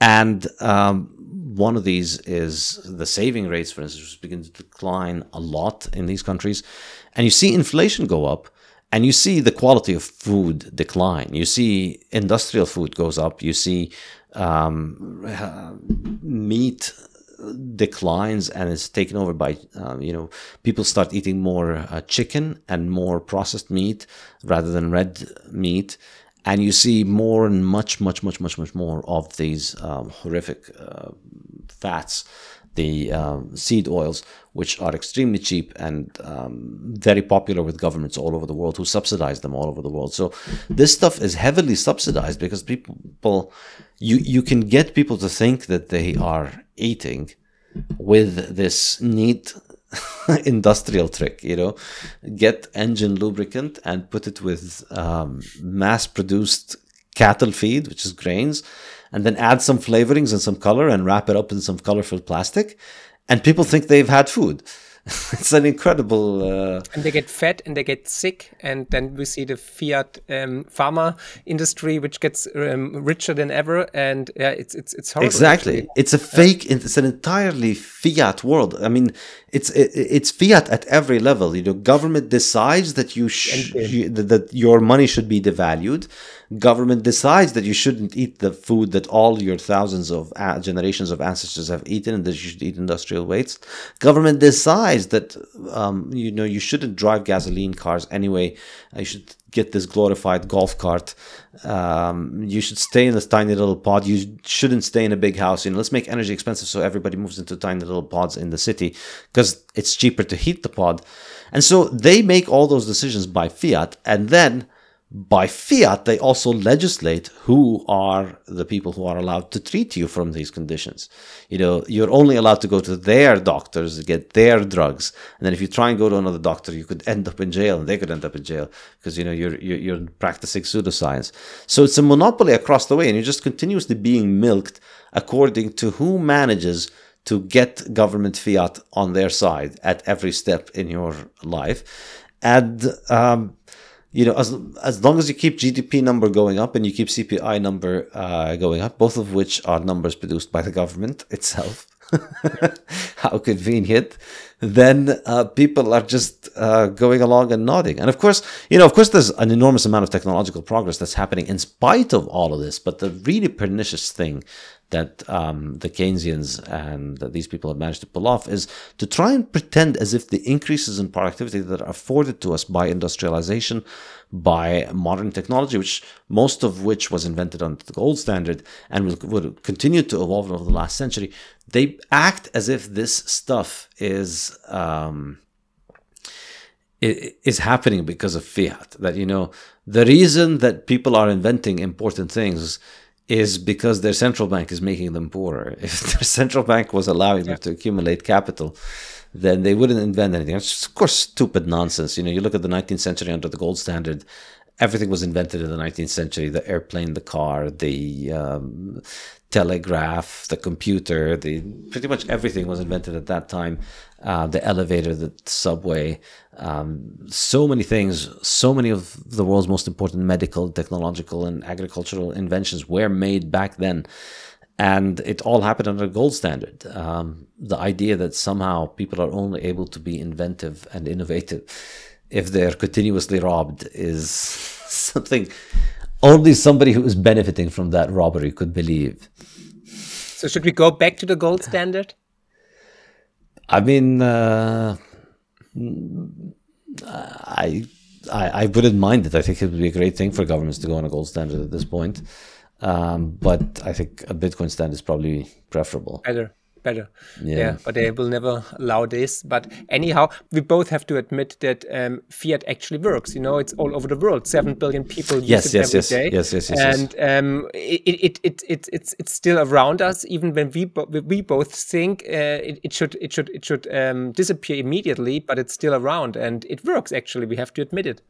And um, one of these is the saving rates, for instance, begin to decline a lot in these countries. And you see inflation go up. And you see the quality of food decline. You see industrial food goes up. You see um, uh, meat declines and is taken over by um, you know people start eating more uh, chicken and more processed meat rather than red meat and you see more and much much much much much more of these um, horrific uh, fats the um, seed oils, which are extremely cheap and um, very popular with governments all over the world who subsidize them all over the world. So this stuff is heavily subsidized because people, you you can get people to think that they are eating with this neat industrial trick you know get engine lubricant and put it with um, mass produced cattle feed which is grains and then add some flavorings and some color and wrap it up in some colorful plastic. And people think they've had food. It's an incredible uh, and they get fat and they get sick. And then we see the fiat um, pharma industry which gets um, richer than ever. And yeah it's it's it's horrible exactly. actually. it's a fake it's an entirely fiat world. I mean it's it, it's fiat at every level. You know government decides that you, sh- you. that your money should be devalued. Government decides that you shouldn't eat the food that all your thousands of uh, generations of ancestors have eaten and that you should eat industrial waste. Government decides that um, you know you shouldn't drive gasoline cars anyway. You should get this glorified golf cart. Um, you should stay in this tiny little pod. You shouldn't stay in a big house. You know let's make energy expensive so everybody moves into tiny little pods in the city because it's cheaper to heat the pod. And so they make all those decisions by fiat and then by fiat, they also legislate who are the people who are allowed to treat you from these conditions. You know, you're only allowed to go to their doctors to get their drugs, and then if you try and go to another doctor, you could end up in jail, and they could end up in jail because you know you're you're, you're practicing pseudoscience. So it's a monopoly across the way, and you're just continuously being milked according to who manages to get government fiat on their side at every step in your life, and. Um, you know, as as long as you keep GDP number going up and you keep CPI number uh, going up, both of which are numbers produced by the government itself. How convenient! Then uh, people are just uh, going along and nodding. And of course, you know, of course, there's an enormous amount of technological progress that's happening in spite of all of this. But the really pernicious thing that um, the Keynesians and these people have managed to pull off is to try and pretend as if the increases in productivity that are afforded to us by industrialization, by modern technology, which most of which was invented under the gold standard and will, will continue to evolve over the last century, they act as if this stuff is. Um, is happening because of fiat. That you know, the reason that people are inventing important things is because their central bank is making them poorer. If their central bank was allowing yeah. them to accumulate capital, then they wouldn't invent anything. It's of course stupid nonsense. You know, you look at the 19th century under the gold standard. Everything was invented in the 19th century: the airplane, the car, the um, telegraph, the computer. The pretty much everything was invented at that time. Uh, the elevator, the subway, um, so many things, so many of the world's most important medical, technological, and agricultural inventions were made back then. And it all happened under a gold standard. Um, the idea that somehow people are only able to be inventive and innovative if they're continuously robbed is something only somebody who is benefiting from that robbery could believe. So, should we go back to the gold standard? I mean, uh, I, I, I wouldn't mind it. I think it would be a great thing for governments to go on a gold standard at this point. Um, but I think a Bitcoin standard is probably preferable. Better. Better. Yeah. yeah. but they will never allow this. But anyhow, we both have to admit that um, fiat actually works. You know, it's all over the world. Seven billion people use yes, it yes, every yes. day. Yes, yes, yes. And um, it, it, it, it, it's it's still around us, even when we bo- we both think uh, it, it should it should it should um, disappear immediately. But it's still around, and it works. Actually, we have to admit it.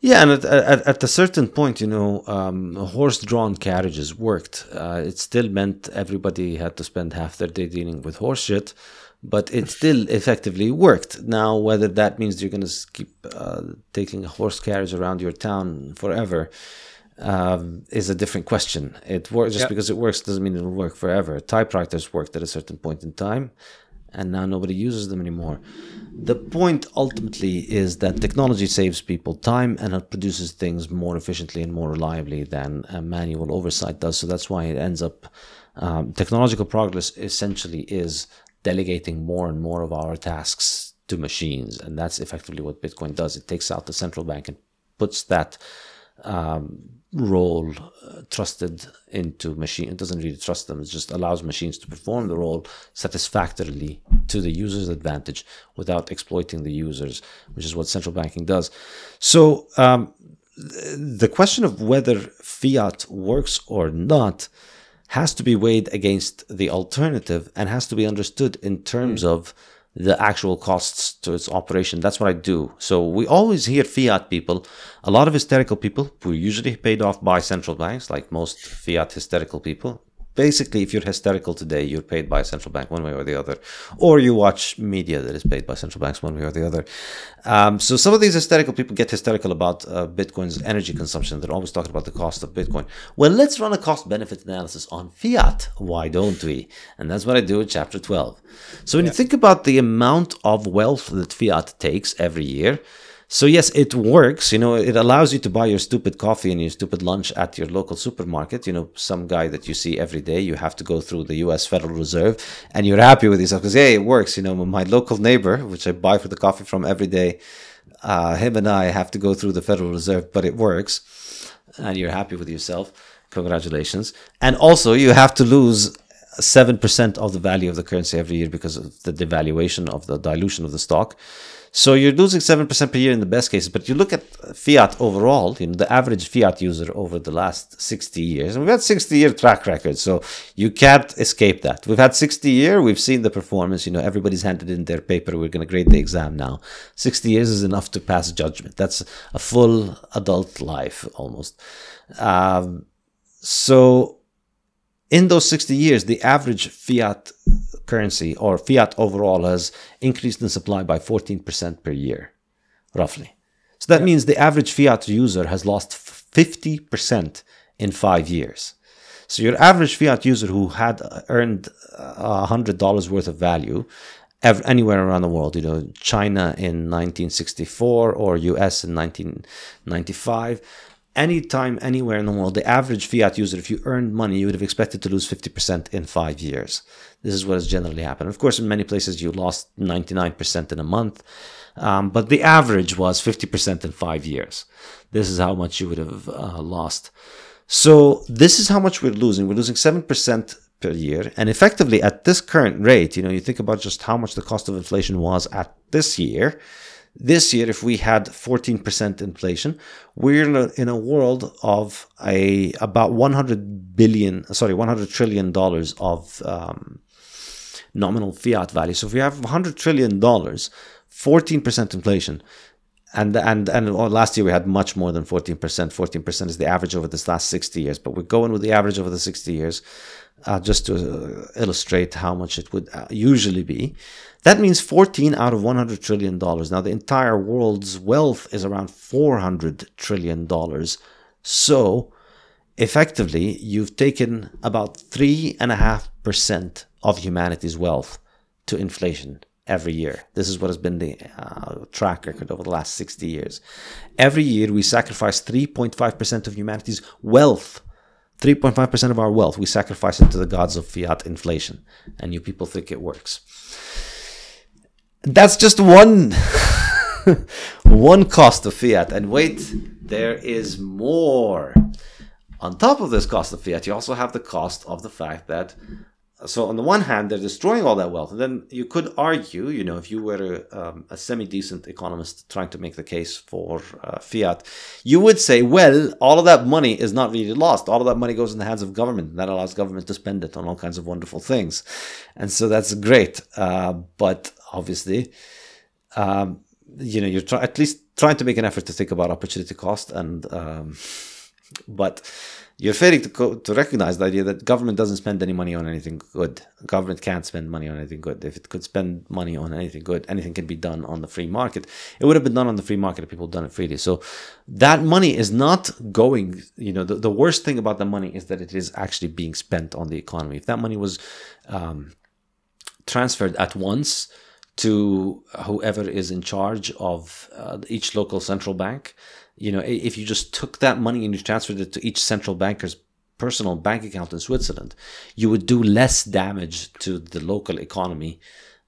Yeah, and at, at, at, a certain point, you know, um, horse-drawn carriages worked. Uh, it still meant everybody had to spend half their day dealing with horse shit, but it still effectively worked. Now, whether that means you're going to keep uh, taking a horse carriage around your town forever um, is a different question. It works just yep. because it works doesn't mean it'll work forever. Typewriters worked at a certain point in time, and now nobody uses them anymore. The point ultimately is that technology saves people time and it produces things more efficiently and more reliably than manual oversight does. So that's why it ends up. Um, technological progress essentially is delegating more and more of our tasks to machines, and that's effectively what Bitcoin does. It takes out the central bank and puts that um, role uh, trusted into machine. It doesn't really trust them. It just allows machines to perform the role satisfactorily to the user's advantage without exploiting the users, which is what central banking does. So um, the question of whether fiat works or not has to be weighed against the alternative and has to be understood in terms mm. of the actual costs to its operation. That's what I do. So we always hear fiat people, a lot of hysterical people who are usually paid off by central banks, like most fiat hysterical people, basically, if you're hysterical today, you're paid by a central bank one way or the other, or you watch media that is paid by central banks one way or the other. Um, so some of these hysterical people get hysterical about uh, Bitcoin's energy consumption. They're always talking about the cost of Bitcoin. Well, let's run a cost benefit analysis on fiat. Why don't we? And that's what I do in chapter 12. So when yeah. you think about the amount of wealth that fiat takes every year, so yes, it works. You know, it allows you to buy your stupid coffee and your stupid lunch at your local supermarket. You know, some guy that you see every day. You have to go through the U.S. Federal Reserve, and you're happy with yourself because hey, it works. You know, my local neighbor, which I buy for the coffee from every day, uh, him and I have to go through the Federal Reserve, but it works, and you're happy with yourself. Congratulations! And also, you have to lose 7% of the value of the currency every year because of the devaluation of the dilution of the stock. So you're losing 7% per year in the best cases, but you look at fiat overall, you know, the average fiat user over the last 60 years, and we've had 60 year track record, so you can't escape that. We've had 60 year, we've seen the performance, you know, everybody's handed in their paper, we're going to grade the exam now. 60 years is enough to pass judgment. That's a full adult life almost. Um, so in those 60 years, the average fiat currency or fiat overall has increased in supply by 14% per year, roughly. So that means the average fiat user has lost 50% in five years. So your average fiat user who had uh, earned uh, $100 worth of value anywhere around the world, you know, China in 1964 or US in 1995, anytime, anywhere in the world, the average fiat user, if you earned money, you would have expected to lose 50% in five years. This is what has generally happened. Of course, in many places, you lost 99% in a month, um, but the average was 50% in five years. This is how much you would have uh, lost. So, this is how much we're losing. We're losing 7% per year. And effectively, at this current rate, you know, you think about just how much the cost of inflation was at this year this year, if we had 14% inflation, we're in a, in a world of a about 100 billion, sorry, 100 trillion dollars of um, nominal fiat value. So if we have 100 trillion dollars, 14% inflation, and and and last year we had much more than 14%. 14% is the average over this last 60 years, but we're going with the average over the 60 years uh, just to uh, illustrate how much it would uh, usually be. That means 14 out of 100 trillion dollars. Now, the entire world's wealth is around 400 trillion dollars. So, effectively, you've taken about 3.5% of humanity's wealth to inflation every year. This is what has been the uh, track record over the last 60 years. Every year, we sacrifice 3.5% of humanity's wealth 3.5% of our wealth, we sacrifice it to the gods of fiat inflation. And you people think it works. That's just one one cost of fiat. And wait, there is more. On top of this cost of fiat, you also have the cost of the fact that so on the one hand, they're destroying all that wealth, and then you could argue, you know, if you were a, um, a semi-decent economist trying to make the case for uh, fiat, you would say, well, all of that money is not really lost. All of that money goes in the hands of government, and that allows government to spend it on all kinds of wonderful things, and so that's great. Uh, but obviously, um, you know, you're try- at least trying to make an effort to think about opportunity cost, and um, but you're failing to, co- to recognize the idea that government doesn't spend any money on anything good. Government can't spend money on anything good. If it could spend money on anything good, anything can be done on the free market. It would have been done on the free market if people had done it freely. So that money is not going, you know, the, the worst thing about the money is that it is actually being spent on the economy. If that money was um, transferred at once, to whoever is in charge of uh, each local central bank, you know, if you just took that money and you transferred it to each central banker's personal bank account in Switzerland, you would do less damage to the local economy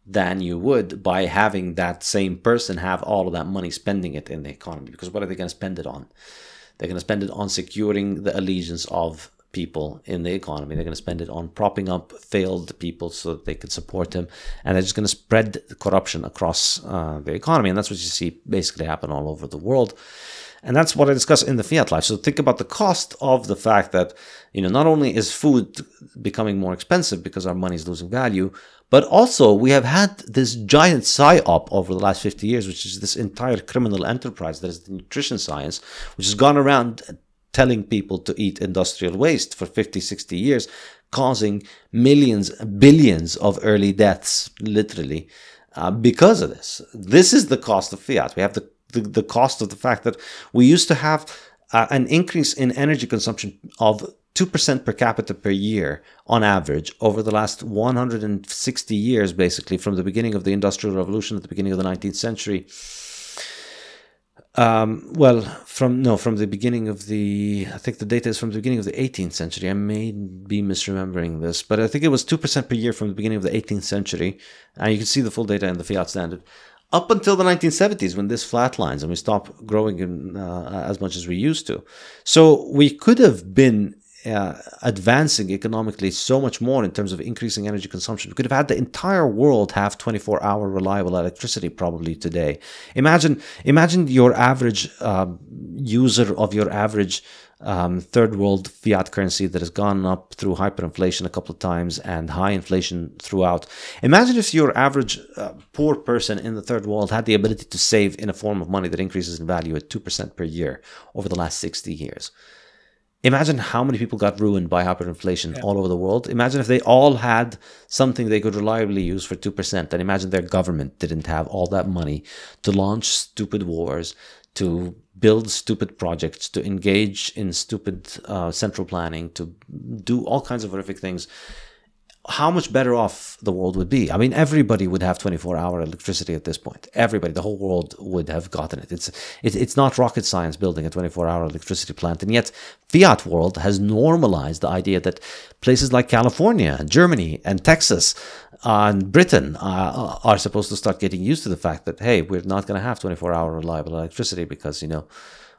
than you would by having that same person have all of that money spending it in the economy. Because what are they going to spend it on? They're going to spend it on securing the allegiance of people in the economy. They're going to spend it on propping up failed people so that they can support them. And they're just going to spread corruption across uh, the economy. And that's what you see basically happen all over the world. And that's what I discuss in the fiat life. So think about the cost of the fact that, you know, not only is food becoming more expensive because our money is losing value, but also we have had this giant psyop over the last 50 years, which is this entire criminal enterprise that is the nutrition science, which has gone around telling people to eat industrial waste for 50, 60 years, causing millions, billions of early deaths, literally, uh, because of this. This is the cost of fiat. We have the the, the cost of the fact that we used to have uh, an increase in energy consumption of 2% per capita per year on average over the last 160 years, basically, from the beginning of the Industrial Revolution at the beginning of the 19th century. Um, well, from no, from the beginning of the, I think the data is from the beginning of the 18th century. I may be misremembering this, but I think it was 2% per year from the beginning of the 18th century. And you can see the full data in the fiat standard up until the 1970s when this flatlines and we stop growing in, uh, as much as we used to. So we could have been uh, advancing economically so much more in terms of increasing energy consumption. We could have had the entire world have 24 hour reliable electricity probably today. Imagine, imagine your average uh, user of your average um, third world fiat currency that has gone up through hyperinflation a couple of times and high inflation throughout. Imagine if your average uh, poor person in the third world had the ability to save in a form of money that increases in value at 2% per year over the last 60 years. Imagine how many people got ruined by hyperinflation yeah. all over the world. Imagine if they all had something they could reliably use for 2%. And imagine their government didn't have all that money to launch stupid wars, to build stupid projects, to engage in stupid uh, central planning, to do all kinds of horrific things, how much better off the world would be. I mean, everybody would have 24 hour electricity at this point. Everybody, the whole world would have gotten it. It's, it, it's not rocket science building a 24 hour electricity plant. And yet, fiat world has normalized the idea that places like California, Germany, and Texas and Britain uh, are supposed to start getting used to the fact that, hey, we're not going to have 24 hour reliable electricity because, you know,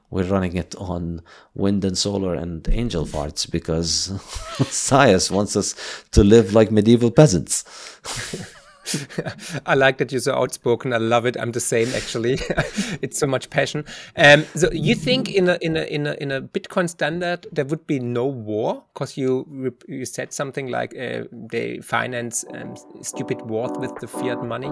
we're running it on wind and solar and angel farts because Sias wants us to live like medieval peasants. I like that you're so outspoken. I love it. I'm the same actually. it's so much passion. Um, so you think in a in a in a in a Bitcoin standard there would be no war because you you said something like uh, they finance um, stupid wars with the fiat money.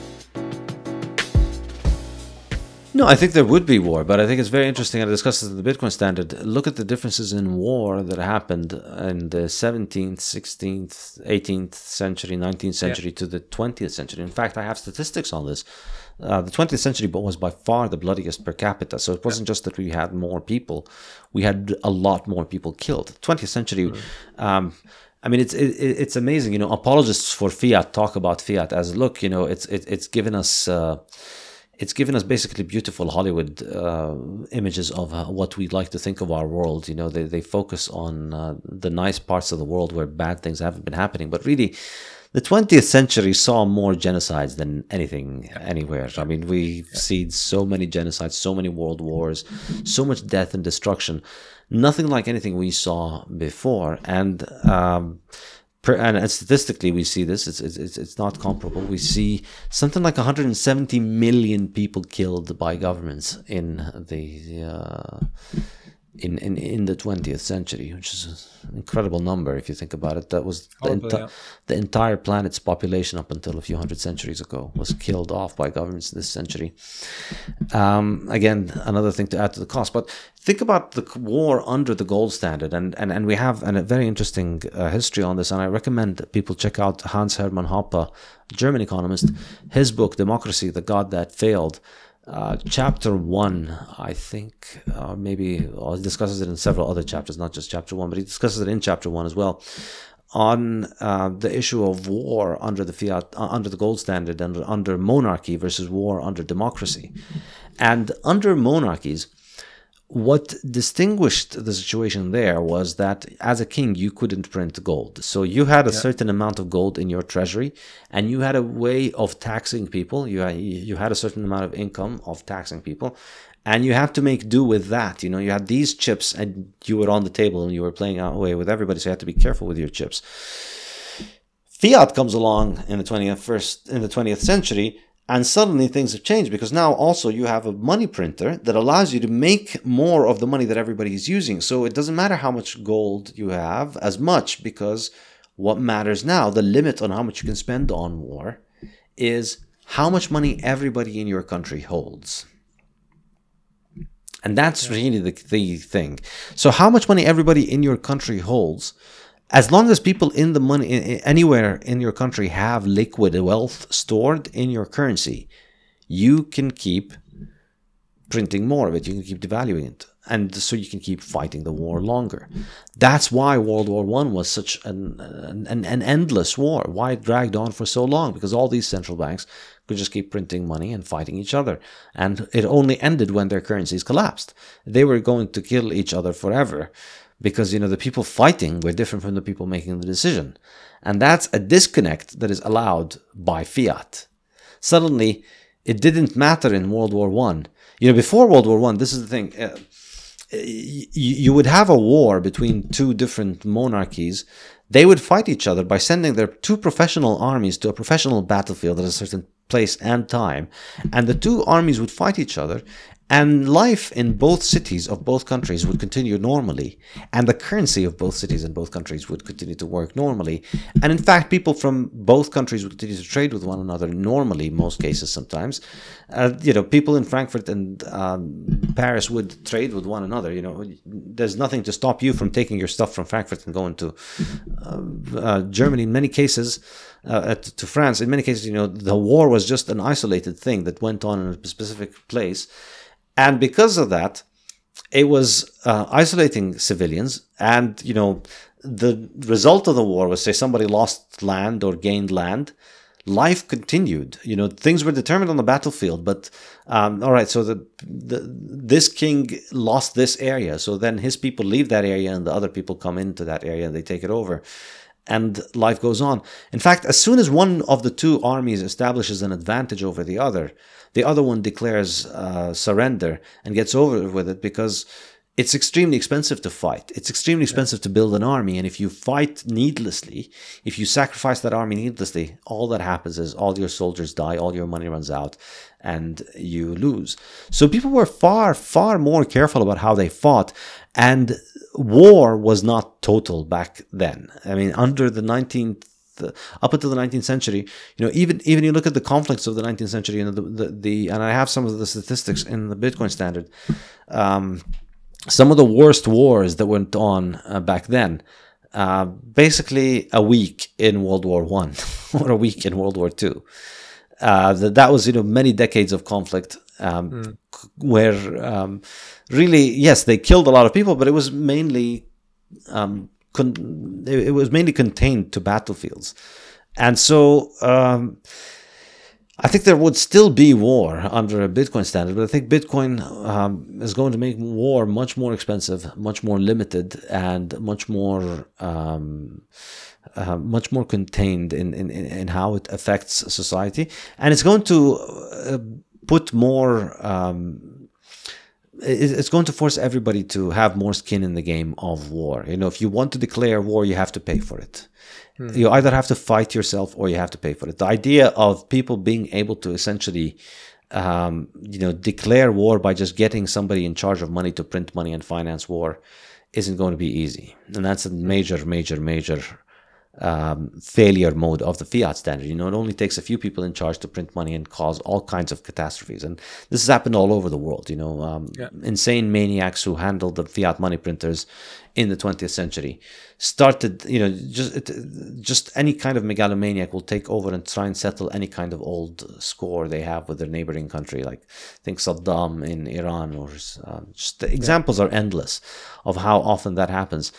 No, I think there would be war, but I think it's very interesting. I discussed it in the Bitcoin standard. Look at the differences in war that happened in the 17th, 16th, 18th century, 19th century yeah. to the 20th century. In fact, I have statistics on this. Uh, the 20th century was by far the bloodiest per capita. So it wasn't yeah. just that we had more people, we had a lot more people killed. 20th century, mm. um, I mean, it's it, it's amazing. You know, apologists for fiat talk about fiat as look. You know, it's it, it's given us. Uh, it's given us basically beautiful Hollywood uh, images of uh, what we like to think of our world. You know, they, they focus on uh, the nice parts of the world where bad things haven't been happening. But really, the 20th century saw more genocides than anything anywhere. I mean, we've seen so many genocides, so many world wars, so much death and destruction. Nothing like anything we saw before. And um, and statistically we see this. It's, it's it's not comparable. We see something like 170 million people killed by governments in the uh, in, in in the 20th century which is an incredible number if you think about it. That was the, enti- yeah. the entire planet's population up until a few hundred centuries ago was killed off by governments in this century. Um, again another thing to add to the cost but think about the war under the gold standard and and, and we have an, a very interesting uh, history on this and i recommend that people check out hans hermann hoppe german economist. His book democracy the god that failed uh, chapter one, I think, uh, maybe well, he discusses it in several other chapters, not just chapter one, but he discusses it in chapter one as well, on uh, the issue of war under the fiat, uh, under the gold standard, and under monarchy versus war under democracy, and under monarchies what distinguished the situation there was that as a king you couldn't print gold. So you had a yeah. certain amount of gold in your treasury and you had a way of taxing people. You had, you had a certain amount of income of taxing people and you had to make do with that. You know you had these chips and you were on the table and you were playing out away with everybody so you had to be careful with your chips. Fiat comes along in the 20th first in the 20th century and suddenly things have changed because now also you have a money printer that allows you to make more of the money that everybody is using. So it doesn't matter how much gold you have as much because what matters now, the limit on how much you can spend on war, is how much money everybody in your country holds. And that's really the, the thing. So, how much money everybody in your country holds as long as people in the money anywhere in your country have liquid wealth stored in your currency, you can keep printing more of it. You can keep devaluing it, and so you can keep fighting the war longer. That's why World War One was such an, an an endless war. Why it dragged on for so long? Because all these central banks could just keep printing money and fighting each other, and it only ended when their currencies collapsed. They were going to kill each other forever because you know the people fighting were different from the people making the decision. And that's a disconnect that is allowed by fiat. Suddenly it didn't matter in world war 1 you know before world war 1 this is the thing uh, you would have a war between two different monarchies. They would fight each other by sending their two professional armies to a professional battlefield at a certain place and time. And the two armies would fight each other and life in both cities of both countries would continue normally, and the currency of both cities and both countries would continue to work normally. And in fact, people from both countries would continue to trade with one another normally, most cases sometimes. Uh, you know, people in Frankfurt and um, Paris would trade with one another. You know, there's nothing to stop you from taking your stuff from Frankfurt and going to uh, uh, Germany. In many cases, uh, to France, in many cases, you know, the war was just an isolated thing that went on in a specific place and because of that, it was uh, isolating civilians. And, you know, the result of the war was, say, somebody lost land or gained land. Life continued. You know, things were determined on the battlefield. But um, all right, so the, the this king lost this area, so then his people leave that area, and the other people come into that area and they take it over and life goes on. In fact, as soon as one of the two armies establishes an advantage over the other, the other one declares uh, surrender and gets over with it because it's extremely expensive to fight. It's extremely expensive yeah. to build an army. And if you fight needlessly, if you sacrifice that army needlessly, all that happens is all your soldiers die, all your money runs out, and you lose. So people were far, far more careful about how they fought. And war was not total back then. I mean, under the 19th up until the 19th century, you know, even even you look at the conflicts of the 19th century and the the, the and I have some of the statistics in the Bitcoin standard. Um, some of the worst wars that went on uh, back then. Uh, basically, a week in World War One or a week in World War Two. Uh, that that was you know many decades of conflict um, mm. where um, really yes they killed a lot of people, but it was mainly um, con- it was mainly contained to battlefields, and so um, I think there would still be war under a Bitcoin standard, but I think Bitcoin um, is going to make war much more expensive, much more limited, and much more um, uh, much more contained in, in, in how it affects society, and it's going to uh, put more. Um, it's going to force everybody to have more skin in the game of war. You know, if you want to declare war, you have to pay for it. Hmm. You either have to fight yourself or you have to pay for it. The idea of people being able to essentially, um, you know, declare war by just getting somebody in charge of money to print money and finance war isn't going to be easy. And that's a major, major, major um, failure mode of the fiat standard. You know, it only takes a few people in charge to print money and cause all kinds of catastrophes. And this has happened all over the world. You know, um, yeah. insane maniacs who handled the fiat money printers in the 20th century started. You know, just it, just any kind of megalomaniac will take over and try and settle any kind of old score they have with their neighboring country. Like think Saddam in Iran, or um, just the examples yeah. are endless of how often that happens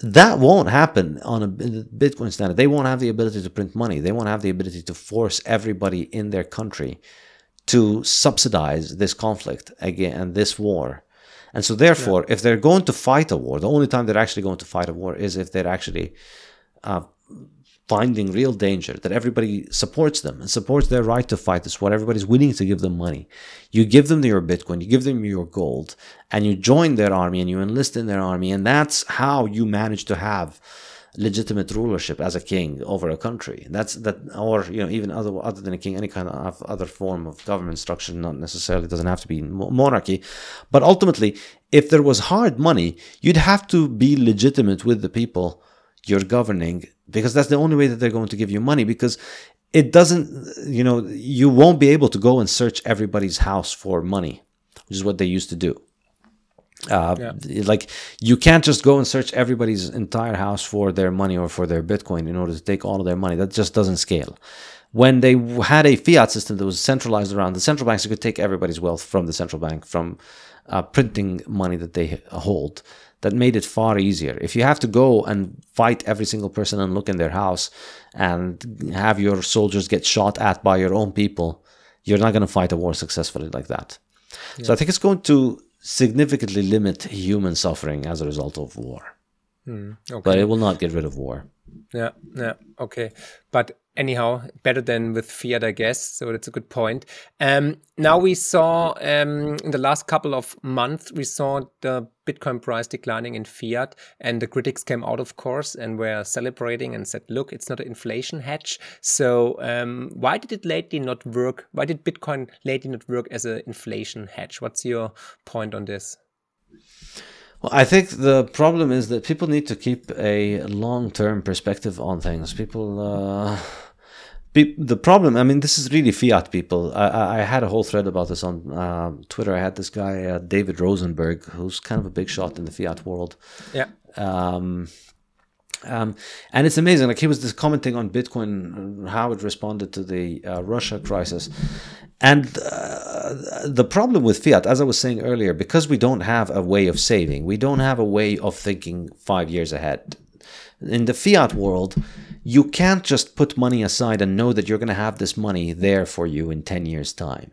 that won't happen on a Bitcoin standard. They won't have the ability to print money. They won't have the ability to force everybody in their country to subsidize this conflict again and this war. And so, therefore, yeah. if they're going to fight a war, the only time they're actually going to fight a war is if they're actually uh, finding real danger, that everybody supports them and supports their right to fight this war. Everybody's willing to give them money. You give them your Bitcoin, you give them your gold, and you join their army and you enlist in their army. And that's how you manage to have legitimate rulership as a king over a country. That's that, or you know, even other other than a king, any kind of other form of government structure, not necessarily doesn't have to be monarchy, but ultimately, if there was hard money, you'd have to be legitimate with the people you're governing because that's the only way that they're going to give you money because it doesn't you know you won't be able to go and search everybody's house for money which is what they used to do. Uh, yeah. like you can't just go and search everybody's entire house for their money or for their bitcoin in order to take all of their money. That just doesn't scale. When they had a fiat system that was centralized around the central banks, you could take everybody's wealth from the central bank, from uh, printing money that they hold that made it far easier. If you have to go and fight every single person and look in their house and have your soldiers get shot at by your own people, you're not going to fight a war successfully like that. Yeah. So I think it's going to significantly limit human suffering as a result of war. Mm, okay. But it will not get rid of war. Yeah, yeah, okay. But anyhow, better than with fiat, I guess. So that's a good point. Um, now we saw um, in the last couple of months, we saw the Bitcoin price declining in fiat, and the critics came out, of course, and were celebrating and said, "Look, it's not an inflation hedge." So um, why did it lately not work? Why did Bitcoin lately not work as an inflation hedge? What's your point on this? Well, I think the problem is that people need to keep a long-term perspective on things. People, uh, be, the problem. I mean, this is really fiat people. I, I had a whole thread about this on uh, Twitter. I had this guy uh, David Rosenberg, who's kind of a big shot in the fiat world. Yeah. Um, um, and it's amazing. Like he was just commenting on Bitcoin, how it responded to the uh, Russia crisis, and uh, the problem with fiat, as I was saying earlier, because we don't have a way of saving, we don't have a way of thinking five years ahead. In the fiat world, you can't just put money aside and know that you're going to have this money there for you in 10 years' time.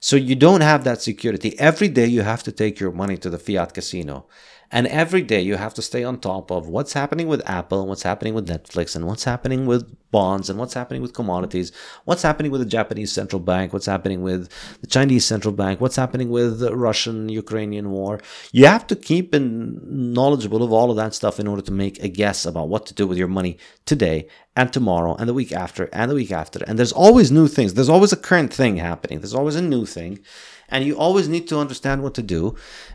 So you don't have that security. Every day you have to take your money to the fiat casino and every day you have to stay on top of what's happening with Apple and what's happening with Netflix and what's happening with bonds and what's happening with commodities, what's happening with the Japanese central bank, what's happening with the Chinese central bank, what's happening with the Russian Ukrainian war. You have to keep in knowledgeable of all of that stuff in order to make a guess about what to do with your money today and tomorrow and the week after and the week after. And there's always new things. There's always a current thing happening. There's always a new thing and you always need to understand what to do.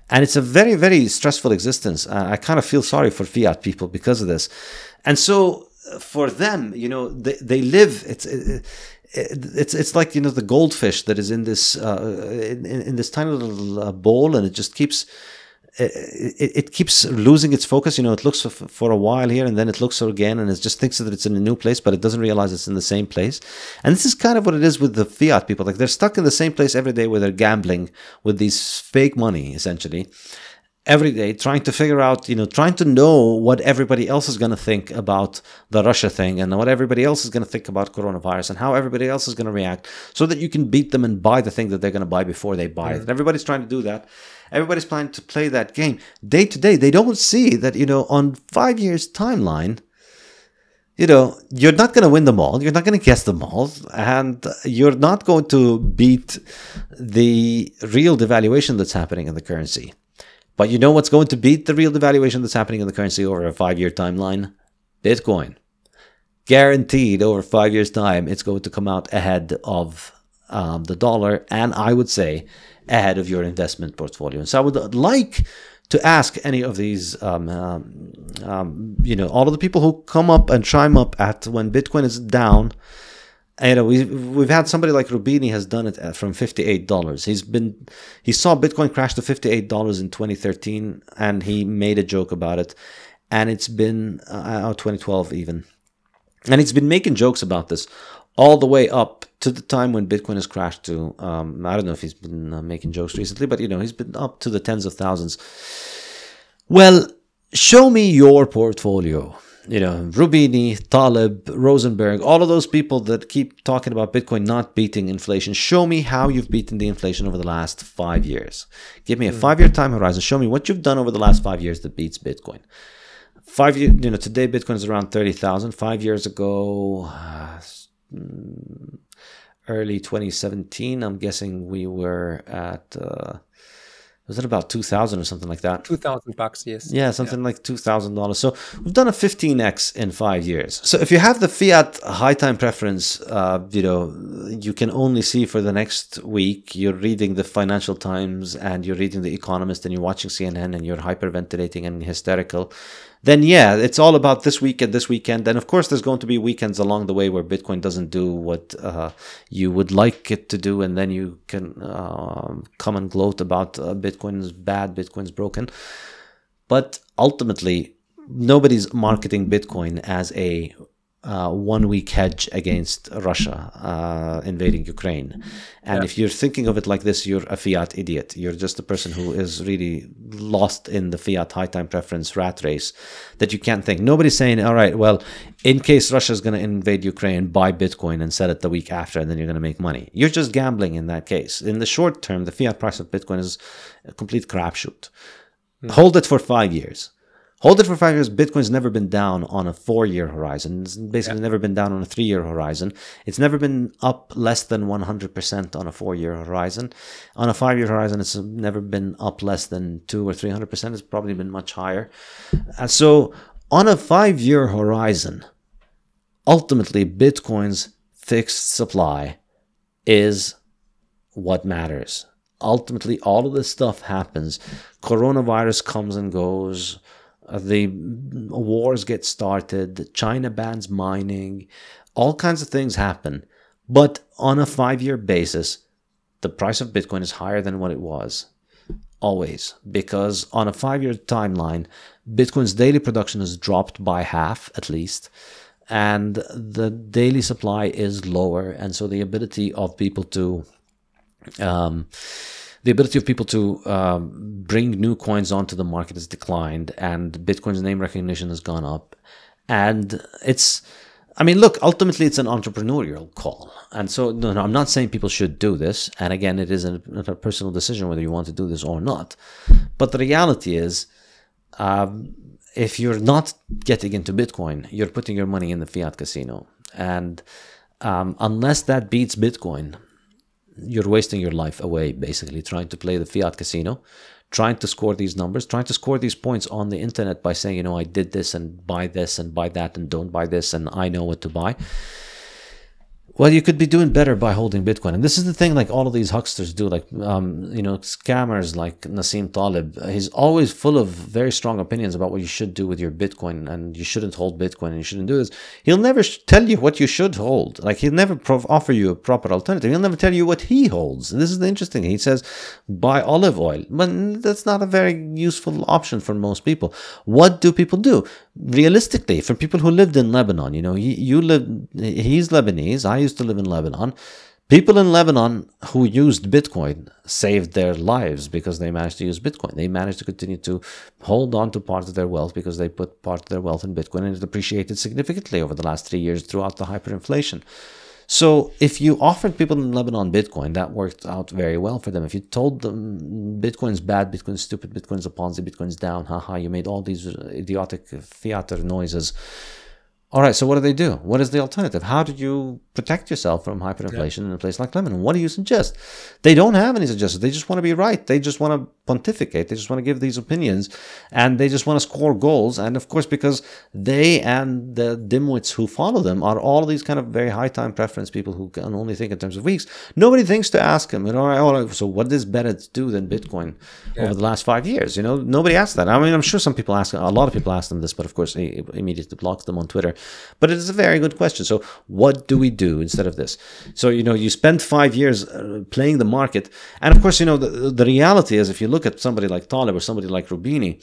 And it's a very, very stressful existence. Uh, I kind of feel sorry for fiat people because of this. And so uh, for them, you know, they, they live, it's, it, it's it's like you know the goldfish that is in this uh, in, in this tiny little uh, bowl and it just keeps it, it keeps losing its focus. You know, it looks for, for a while here and then it looks again and it just thinks that it's in a new place, but it doesn't realize it's in the same place. And this is kind of what it is with the fiat people. Like they're stuck in the same place every day where they're gambling with these fake money, essentially. every day trying to figure out, you know, trying to know what everybody else is going to think about the Russia thing and what everybody else is going to think about coronavirus and how everybody else is going to react so that you can beat them and buy the thing that they're going to buy before they buy it. Mm. And everybody's trying to do that. Everybody's planning to play that game day to day. They don't see that, you know, on five years timeline, you know, you're not going to win them all. You're not going to guess them all. And you're not going to beat the real devaluation that's happening in the currency. But you know what's going to beat the real devaluation that's happening in the currency over a five year timeline? Bitcoin. Guaranteed over five years' time, it's going to come out ahead of um, the dollar, and I would say ahead of your investment portfolio. And so I would like to ask any of these, um, um, um, you know, all of the people who come up and chime up at when Bitcoin is down you know we we've had somebody like Roubini has done it from fifty eight dollars. He's been he saw Bitcoin crash to fifty eight dollars in twenty thirteen, and he made a joke about it, and it's been uh, twenty twelve even, and he's been making jokes about this all the way up to the time when Bitcoin has crashed to um, I don't know if he's been uh, making jokes recently, but you know he's been up to the tens of thousands. Well, show me your portfolio you know, Roubini, Taleb, Rosenberg, all of those people that keep talking about Bitcoin not beating inflation. Show me how you've beaten the inflation over the last five years. Give me a hmm. five year time horizon. Show me what you've done over the last five years that beats Bitcoin. Five years, you know, today Bitcoin is around 30,000. Five years ago, uh, early 2017, I'm guessing we were at. Uh, was it about 2000 or something like that 2000 bucks yes yeah something yeah. like $2000 so we've done a 15x in five years so if you have the fiat high time preference uh, you know you can only see for the next week you're reading the financial times and you're reading the economist and you're watching cnn and you're hyperventilating and hysterical then yeah, it's all about this weekend, this weekend. And of course, there's going to be weekends along the way where Bitcoin doesn't do what uh, you would like it to do. And then you can uh, come and gloat about uh, Bitcoin's bad, Bitcoin's broken. But ultimately, nobody's marketing Bitcoin as a uh, one week hedge against Russia uh, invading Ukraine. And yeah. if you're thinking of it like this, you're a fiat idiot. You're just a person who is really lost in the fiat high time preference rat race that you can't think. Nobody's saying, all right, well, in case Russia is going to invade Ukraine, buy Bitcoin and sell it the week after, and then you're going to make money. You're just gambling in that case. In the short term, the fiat price of Bitcoin is a complete crapshoot. Mm. Hold it for five years Hold it for five years. Bitcoin's never been down on a four year horizon. It's basically yeah. never been down on a three year horizon. It's never been up less than 100% on a four year horizon. On a five year horizon, it's never been up less than two or 300%. It's probably been much higher. Uh, so on a five year horizon, ultimately, Bitcoin's fixed supply is what matters. Ultimately, all of this stuff happens. Coronavirus comes and goes the wars get started, China bans mining, all kinds of things happen. But on a five year basis, the price of Bitcoin is higher than what it was. Always. Because on a five year timeline, Bitcoin's daily production has dropped by half at least. And the daily supply is lower. And so the ability of people to um, the ability of people to um, bring new coins onto the market has declined, and Bitcoin's name recognition has gone up. And it's, I mean, look, ultimately it's an entrepreneurial call. And so, no, no, I'm not saying people should do this. And again, it is a, a personal decision whether you want to do this or not. But the reality is, um, if you're not getting into Bitcoin, you're putting your money in the fiat casino. And um, unless that beats Bitcoin, you're wasting your life away basically trying to play the fiat casino trying to score these numbers trying to score these points on the internet by saying you know i did this and buy this and buy that and don't buy this and i know what to buy well, you could be doing better by holding Bitcoin. And this is the thing, like all of these hucksters do, like, um, you know, scammers like Nassim Taleb. He's always full of very strong opinions about what you should do with your Bitcoin and you shouldn't hold Bitcoin and you shouldn't do this. He'll never tell you what you should hold. Like, he'll never offer you a proper alternative. He'll never tell you what he holds. And this is the interesting. He says, buy olive oil. But that's not a very useful option for most people. What do people do? Realistically, for people who lived in Lebanon, you know, you, you live, he's Lebanese. I used to live in Lebanon. People in Lebanon who used Bitcoin saved their lives because they managed to use Bitcoin. They managed to continue to hold on to part of their wealth because they put part of their wealth in Bitcoin and it appreciated significantly over the last three years throughout the hyperinflation. So if you offered people in Lebanon Bitcoin, that worked out very well for them. If you told them Bitcoin's bad, Bitcoin's stupid, Bitcoin's a Ponzi, Bitcoin's down, haha, you made all these idiotic theater noises all right, so what do they do? What is the alternative? How do you protect yourself from hyperinflation yeah. in a place like Lebanon? What do you suggest? They don't have any suggestions. They just want to be right. They just want to pontificate. They just want to give these opinions and they just want to score goals. And of course, because they and the dimwits who follow them are all these kind of very high time preference people who can only think in terms of weeks, nobody thinks to ask them, you know, all right, so what does better do than Bitcoin yeah. over the last five years? You know, nobody asks that. I mean, I'm sure some people ask, a lot of people ask them this, but of course, he immediately blocks them on Twitter. But it is a very good question. So, what do we do instead of this? So, you know, you spend five years uh, playing the market. And of course, you know, the, the reality is if you look at somebody like Taleb or somebody like Roubini,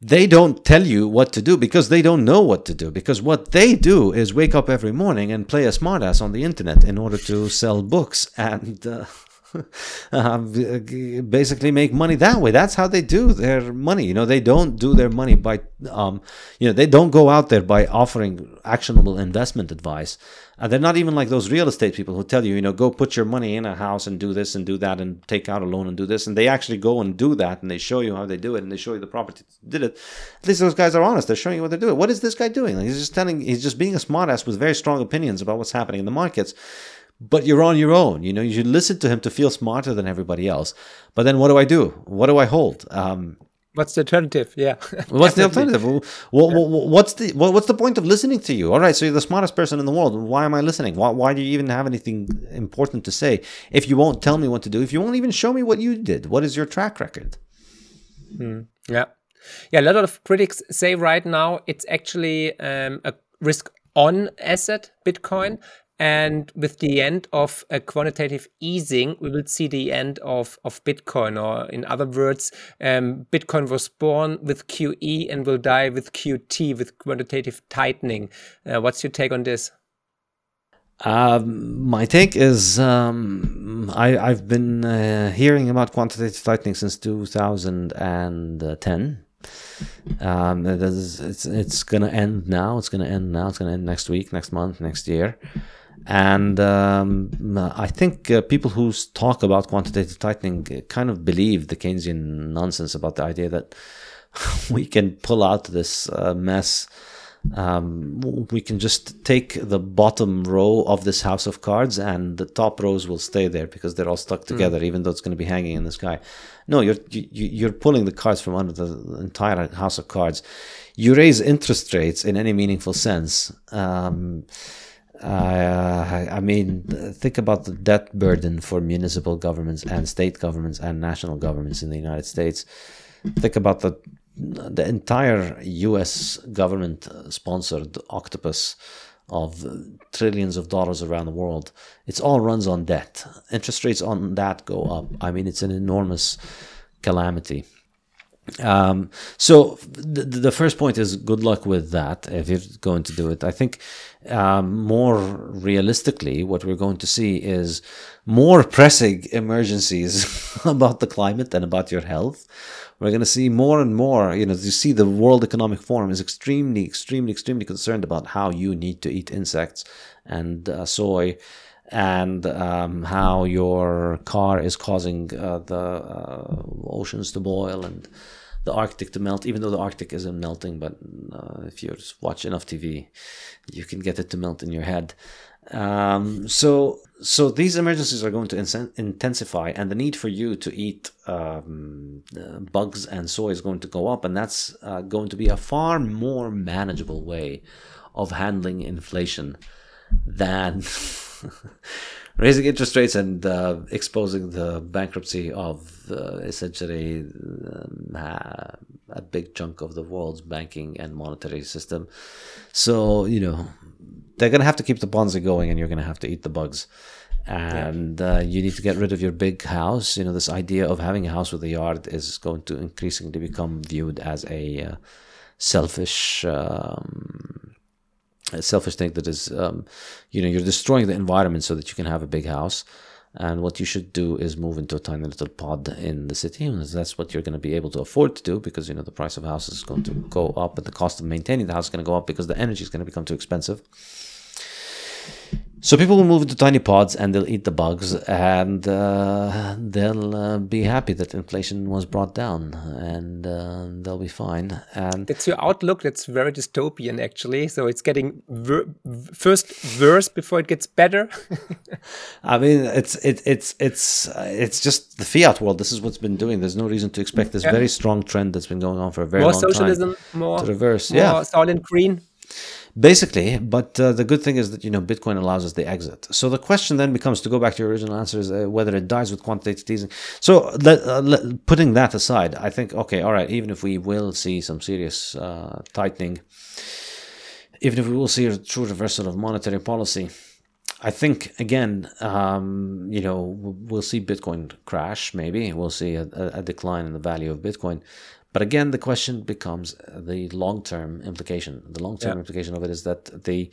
they don't tell you what to do because they don't know what to do. Because what they do is wake up every morning and play a smartass on the internet in order to sell books and. Uh, uh, basically make money that way. That's how they do their money. You know, they don't do their money by, um, you know, they don't go out there by offering actionable investment advice. Uh, they're not even like those real estate people who tell you, you know, go put your money in a house and do this and do that and take out a loan and do this. And they actually go and do that and they show you how they do it and they show you the property did it. At least those guys are honest. They're showing you what they're doing. What is this guy doing? Like, he's just telling, he's just being a smartass with very strong opinions about what's happening in the markets but you're on your own. You know, you should listen to him to feel smarter than everybody else. But then what do I do? What do I hold? Um, what's the alternative? Yeah. what's the alternative? What, what, what's the what's the point of listening to you? All right, so you're the smartest person in the world. Why am I listening? Why, why do you even have anything important to say if you won't tell me what to do? If you won't even show me what you did? What is your track record? Hmm. Yeah. Yeah, a lot of critics say right now it's actually um, a risk on asset, Bitcoin, and with the end of a quantitative easing, we will see the end of, of Bitcoin. Or in other words, um, Bitcoin was born with QE and will die with QT, with quantitative tightening. Uh, what's your take on this? Um, my take is um, I, have been uh, hearing about quantitative tightening since 2010. Um, it is, it's it's going to end now. It's going to end now. It's going to end next week, next month, next year. And um, I think uh, people who talk about quantitative tightening kind of believe the Keynesian nonsense about the idea that we can pull out this uh, mess. Um, we can just take the bottom row of this house of cards and the top rows will stay there because they're all stuck hmm. together, mm. even though it's going to be hanging in the sky. No, you're you, you're pulling the cards from under the entire house of cards. You raise interest rates in any meaningful sense. Um, uh, I mean, think about the debt burden for municipal governments and state governments and national governments in the United States. Think about the the entire U.S. government-sponsored octopus of trillions of dollars around the world. It's all runs on debt. Interest rates on that go up. I mean, it's an enormous calamity. Um, so the, the first point is good luck with that if you're going to do it. I think um, more realistically, what we're going to see is more pressing emergencies about the climate and about your health. We're going to see more and more. You know, you see, the World Economic Forum is extremely, extremely, extremely concerned about how you need to eat insects and uh, soy and um, how your car is causing uh, the uh, oceans to boil and the Arctic to melt, even though the Arctic isn't melting. But uh, if you just watch enough TV, you can get it to melt in your head. Um, so, so these emergencies are going to intensify, and the need for you to eat um, uh, bugs and soy is going to go up, and that's uh, going to be a far more manageable way of handling inflation than raising interest rates and uh, exposing the bankruptcy of uh, essentially um, a big chunk of the world's banking and monetary system. So, you know, they're going to have to keep the Ponzi going and you're going to have to eat the bugs. And uh, you need to get rid of your big house. You know, this idea of having a house with a yard is going to increasingly become viewed as a uh, selfish. Um, selfish thing that is, um, you know, you're destroying the environment so that you can have a big house. And what you should do is move into a tiny little pod in the city. And that's what you're going to be able to afford to do because, you know, the price of houses is going to go up, and the cost of maintaining the house is going to go up because the energy is going to become too expensive. So people will move into tiny pods and they'll eat the bugs and uh, they'll uh, be happy that inflation was brought down and uh, they'll be fine. And that's your outlook. That's very dystopian, actually. So it's getting ver first worse before it gets better. I mean, it's it, it's it's it's just the fiat world. This is what's been doing. There's no reason to expect this yeah. very strong trend that's been going on for a very more long socialism, time more socialism, to reverse. More yeah, Soylent Green basically but uh, the good thing is that you know bitcoin allows us the exit. So the question then becomes to go back to your original answer is uh, whether it dies with quantitative easing. So let, uh, let, putting that aside i think okay all right even if we will see some serious uh, tightening even if we will see a true reversal of monetary policy I think again, um, you know, we'll see Bitcoin crash. Maybe. We'll see a, a, decline in the value of Bitcoin, but again, the question becomes the long term implication. The long term yeah. implication of it is that the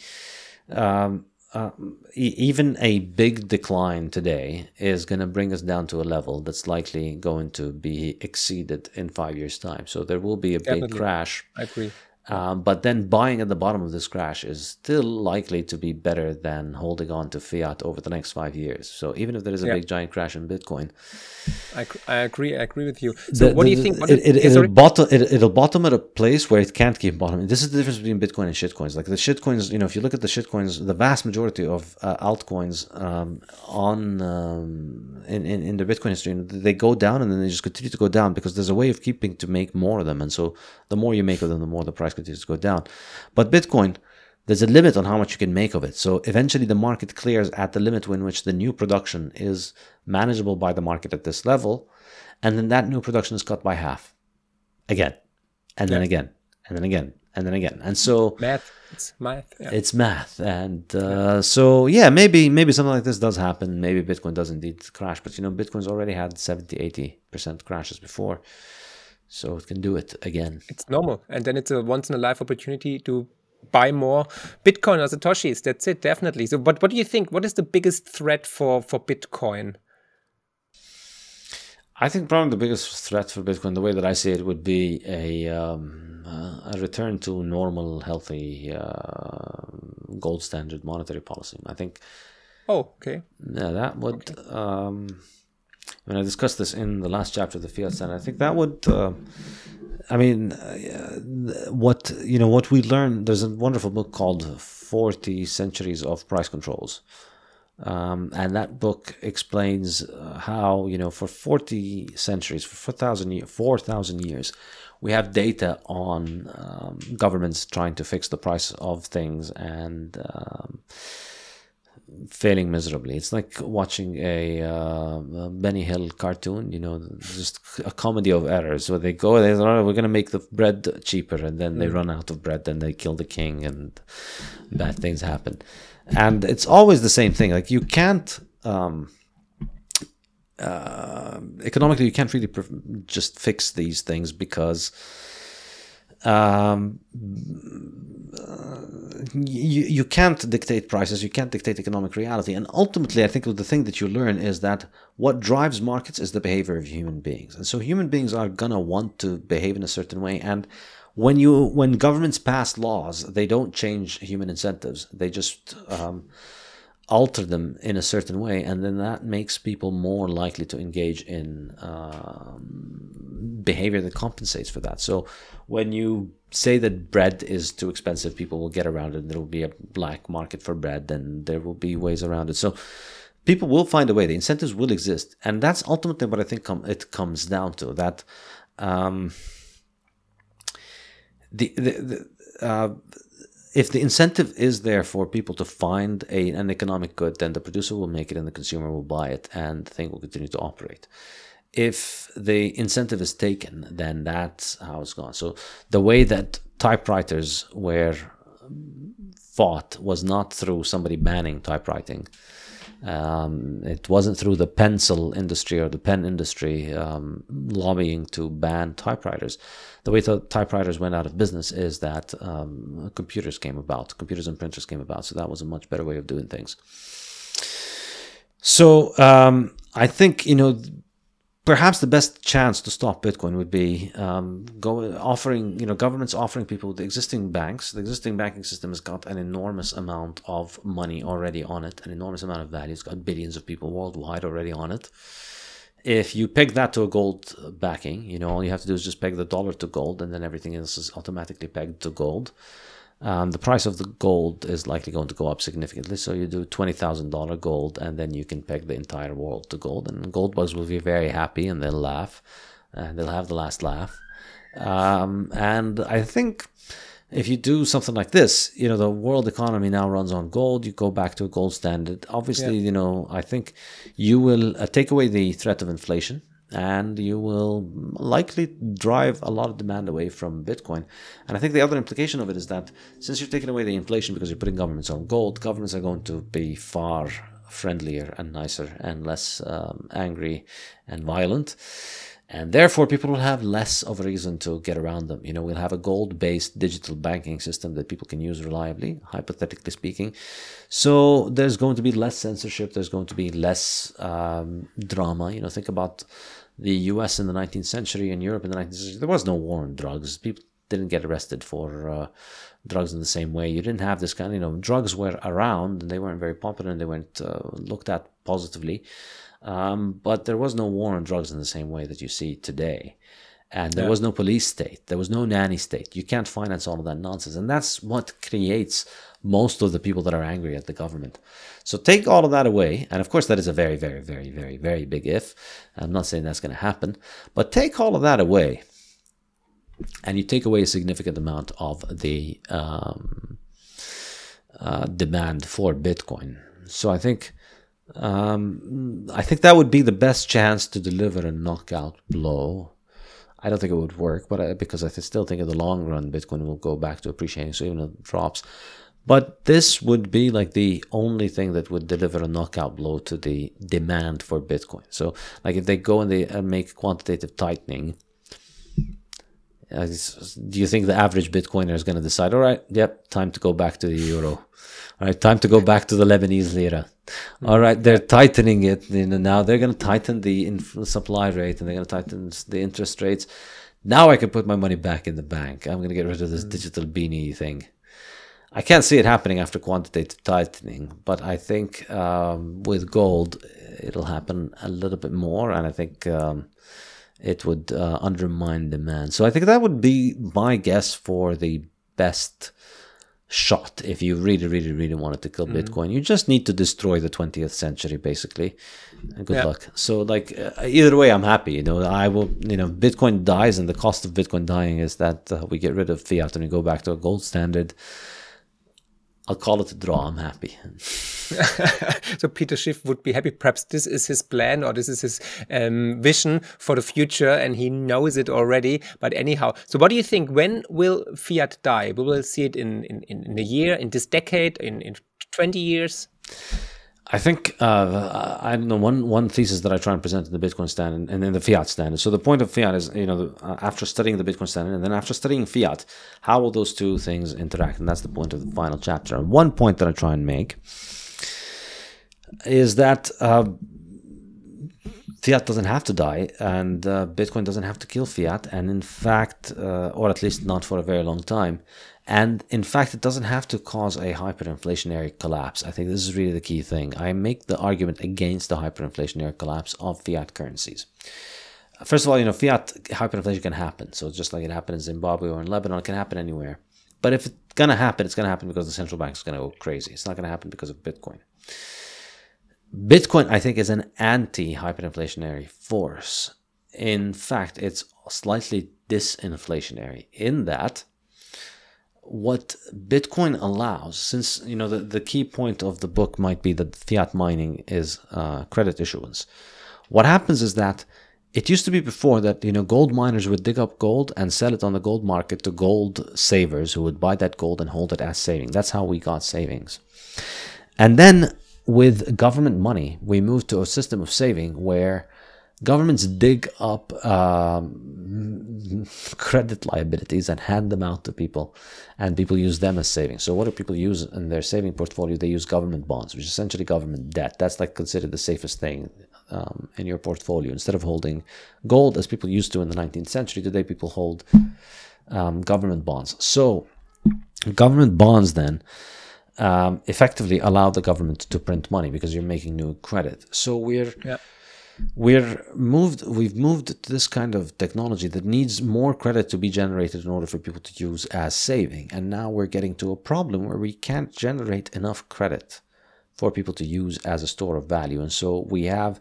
um, uh, e- even a big decline today is going to bring us down to a level that's likely going to be exceeded in five years' time. So there will be a Definitely. big crash. I agree. Um, but then buying at the bottom of this crash is still likely to be better than holding on to fiat over the next five years. So even if there is a yeah. big giant crash in Bitcoin, I, I agree. I agree with you. So the, what the, do you think? It, it, will bottom. It, will bottom at a place where it can't keep bottoming. This is the difference between Bitcoin and shitcoins. Like the shitcoins, you know, if you look at the shitcoins, the vast majority of uh, altcoins um, on um, in, in in the Bitcoin history, they go down and then they just continue to go down because there's a way of keeping to make more of them, and so the more you make of them, the more the price continues to go down. But Bitcoin, there's a limit on how much you can make of it. So eventually the market clears at the limit in which the new production is manageable by the market at this level. And then that new production is cut by half again, and then again, and then again, and then again. And so math, it's math. Yeah. It's math. And uh, so, yeah, maybe, maybe something like this does happen. Maybe Bitcoin does indeed crash, but you know, Bitcoin's already had 70, 80% crashes before so it can do it again. It's normal, and then it's a once in a life opportunity to buy more Bitcoin or satoshis. That's it, definitely. So, but what do you think? What is the biggest threat for for Bitcoin? I think probably the biggest threat for Bitcoin, the way that I see it, would be a um, uh, a return to normal, healthy, uh, gold standard monetary policy. I think. Oh, okay. Yeah, that would. Okay. Um, when I discussed this in the last chapter of the Fiat and I think that would. Uh, I mean, uh, what you know, what we learn. There's a wonderful book called Forty Centuries of Price Controls, um, and that book explains uh, how you know for forty centuries, for four thousand years, four thousand years, we have data on um, governments trying to fix the price of things and. Um, failing miserably. It's like watching a, uh, Benny Hill cartoon, you know, just a comedy of errors where they go, they oh, we're going to make the bread cheaper, and then they mm. run out of bread, and they kill the king, and bad things happen. And it's always the same thing. Like you can't. Um, uh, economically, you can't really just fix these things because um, you, you can't dictate prices, you can't dictate economic reality. And ultimately, I think the thing that you learn is that what drives markets is the behavior of human beings. And so human beings are gonna want to behave in a certain way. And when you when governments pass laws, they don't change human incentives. They just um, alter them in a certain way, and then that makes people more likely to engage in um, behavior that compensates for that. So when you say that bread is too expensive, people will get around it. There will be a black market for bread, and there will be ways around it. So people will find a way. The incentives will exist, and that's ultimately what I think com- it comes down to. That um, the the, the uh, if the incentive is there for people to find a, an economic good, then the producer will make it and the consumer will buy it and the thing will continue to operate. If the incentive is taken, then that's how it's gone. So the way that typewriters were um, fought was not through somebody banning typewriting. Um, it wasn't through the pencil industry or the pen industry um, lobbying to ban typewriters. The way the typewriters went out of business is that um, computers came about, computers and printers came about. So that was a much better way of doing things. So um, I think you know perhaps the best chance to stop Bitcoin would be um, go offering, you know, governments offering people the existing banks. The existing banking system has got an enormous amount of money already on it, an enormous amount of value. It's got billions of people worldwide already on it. If you peg that to a gold backing, you know, all you have to do is just peg the dollar to gold, and then everything else is automatically pegged to gold um, the price of the gold is likely going to go up significantly. So you do twenty thousand dollar gold, and then you can peg the entire world to gold, and gold bugs will be very happy and they'll laugh, and they'll have the last laugh. Um, and I think if you do something like this, you know, the world economy now runs on gold. You go back to a gold standard. Obviously, yeah. you know, I think you will uh, take away the threat of inflation and you will likely drive a lot of demand away from Bitcoin. And I think the other implication of it is that since you're taking away the inflation because you're putting governments on gold, governments are going to be far friendlier and nicer and less um, angry and violent. And therefore, people will have less of a reason to get around them. You know, we'll have a gold based digital banking system that people can use reliably, hypothetically speaking. So there's going to be less censorship, there's going to be less um, drama. You know, think about the US in the 19th century and Europe in the 19th century, there was no war on drugs. People didn't get arrested for uh, drugs in the same way. You didn't have this kind of, you know, drugs were around and they weren't very popular and they weren't uh, looked at positively. Um, but there was no war on drugs in the same way that you see today. And there yeah. was no police state. There was no nanny state. You can't finance all of that nonsense. And that's what creates most of the people that are angry at the government. So take all of that away. And of course, that is a very, very, very, very, very big if. I'm not saying that's going to happen. But take all of that away. And you take away a significant amount of the um, uh, demand for Bitcoin. So I think. Um, I think that would be the best chance to deliver a knockout blow. I don't think it would work, but I, because I still think in the long run Bitcoin will go back to appreciating. So even if it drops, but this would be like the only thing that would deliver a knockout blow to the demand for Bitcoin. So, like if they go and they uh, make quantitative tightening, uh, do you think the average Bitcoiner is going to decide, all right, yep, time to go back to the euro? All right, time to go back to the Lebanese lira. All right, they're tightening it. You know, now they're going to tighten the supply rate and they're going to tighten the interest rates. Now I can put my money back in the bank. I'm going to get rid of this mm. digital beanie thing. I can't see it happening after quantitative tightening, but I think um, with gold it'll happen a little bit more, and I think um, it would uh, undermine demand. So I think that would be my guess for the best shot if you really, really, really wanted to kill mm-hmm. Bitcoin. You just need to destroy the 20th century, basically. Good yeah. luck. So, like, uh, either way, I'm happy. You know, I will, you know, Bitcoin dies, and the cost of Bitcoin dying is that uh, we get rid of fiat and we go back to a gold standard. I'll call it a draw. I'm happy. so Peter Schiff would be happy. Perhaps this is his plan or this is his um, vision for the future, and he knows it already. But anyhow, so what do you think? When will fiat die? We will see it in in, in a year, in this decade, in in twenty years. I think uh, I don't know one one thesis that I try and present in the Bitcoin standard and in the fiat standard. So the point of fiat is, you know, uh, after studying the Bitcoin standard and then after studying fiat, how will those two things interact? And that's the point of the final chapter. And one point that I try and make is that uh, fiat doesn't have to die, and uh, Bitcoin doesn't have to kill fiat, and in fact, uh, or at least not for a very long time. And in fact, it doesn't have to cause a hyperinflationary collapse. I think this is really the key thing. I make the argument against the hyperinflationary collapse of fiat currencies. First of all, you know, fiat hyperinflation can happen. So just like it happened in Zimbabwe or in Lebanon, it can happen anywhere. But if it's going to happen, it's going to happen because the central bank is going to go crazy. It's not going to happen because of Bitcoin. Bitcoin, I think, is an anti hyperinflationary force. In fact, it's slightly disinflationary in that what Bitcoin allows, since you know the, the key point of the book might be that fiat mining is uh, credit issuance. What happens is that it used to be before that you know gold miners would dig up gold and sell it on the gold market to gold savers who would buy that gold and hold it as saving. That's how we got savings. And then with government money, we moved to a system of saving where governments dig up um, credit liabilities and hand them out to people, and people use them as savings. So, what do people use in their saving portfolio? They use government bonds, which is essentially government debt. That's like considered the safest thing um, in your portfolio. Instead of holding gold, as people used to in the 19th century, today people hold um, government bonds. So, government bonds then. Um, effectively allow the government to print money because you're making new credit. So we're Yeah. We're moved we've moved to this kind of technology that needs more credit to be generated in order for people to use as saving. And now we're getting to a problem where we can't generate enough credit for people to use as a store of value. And so we have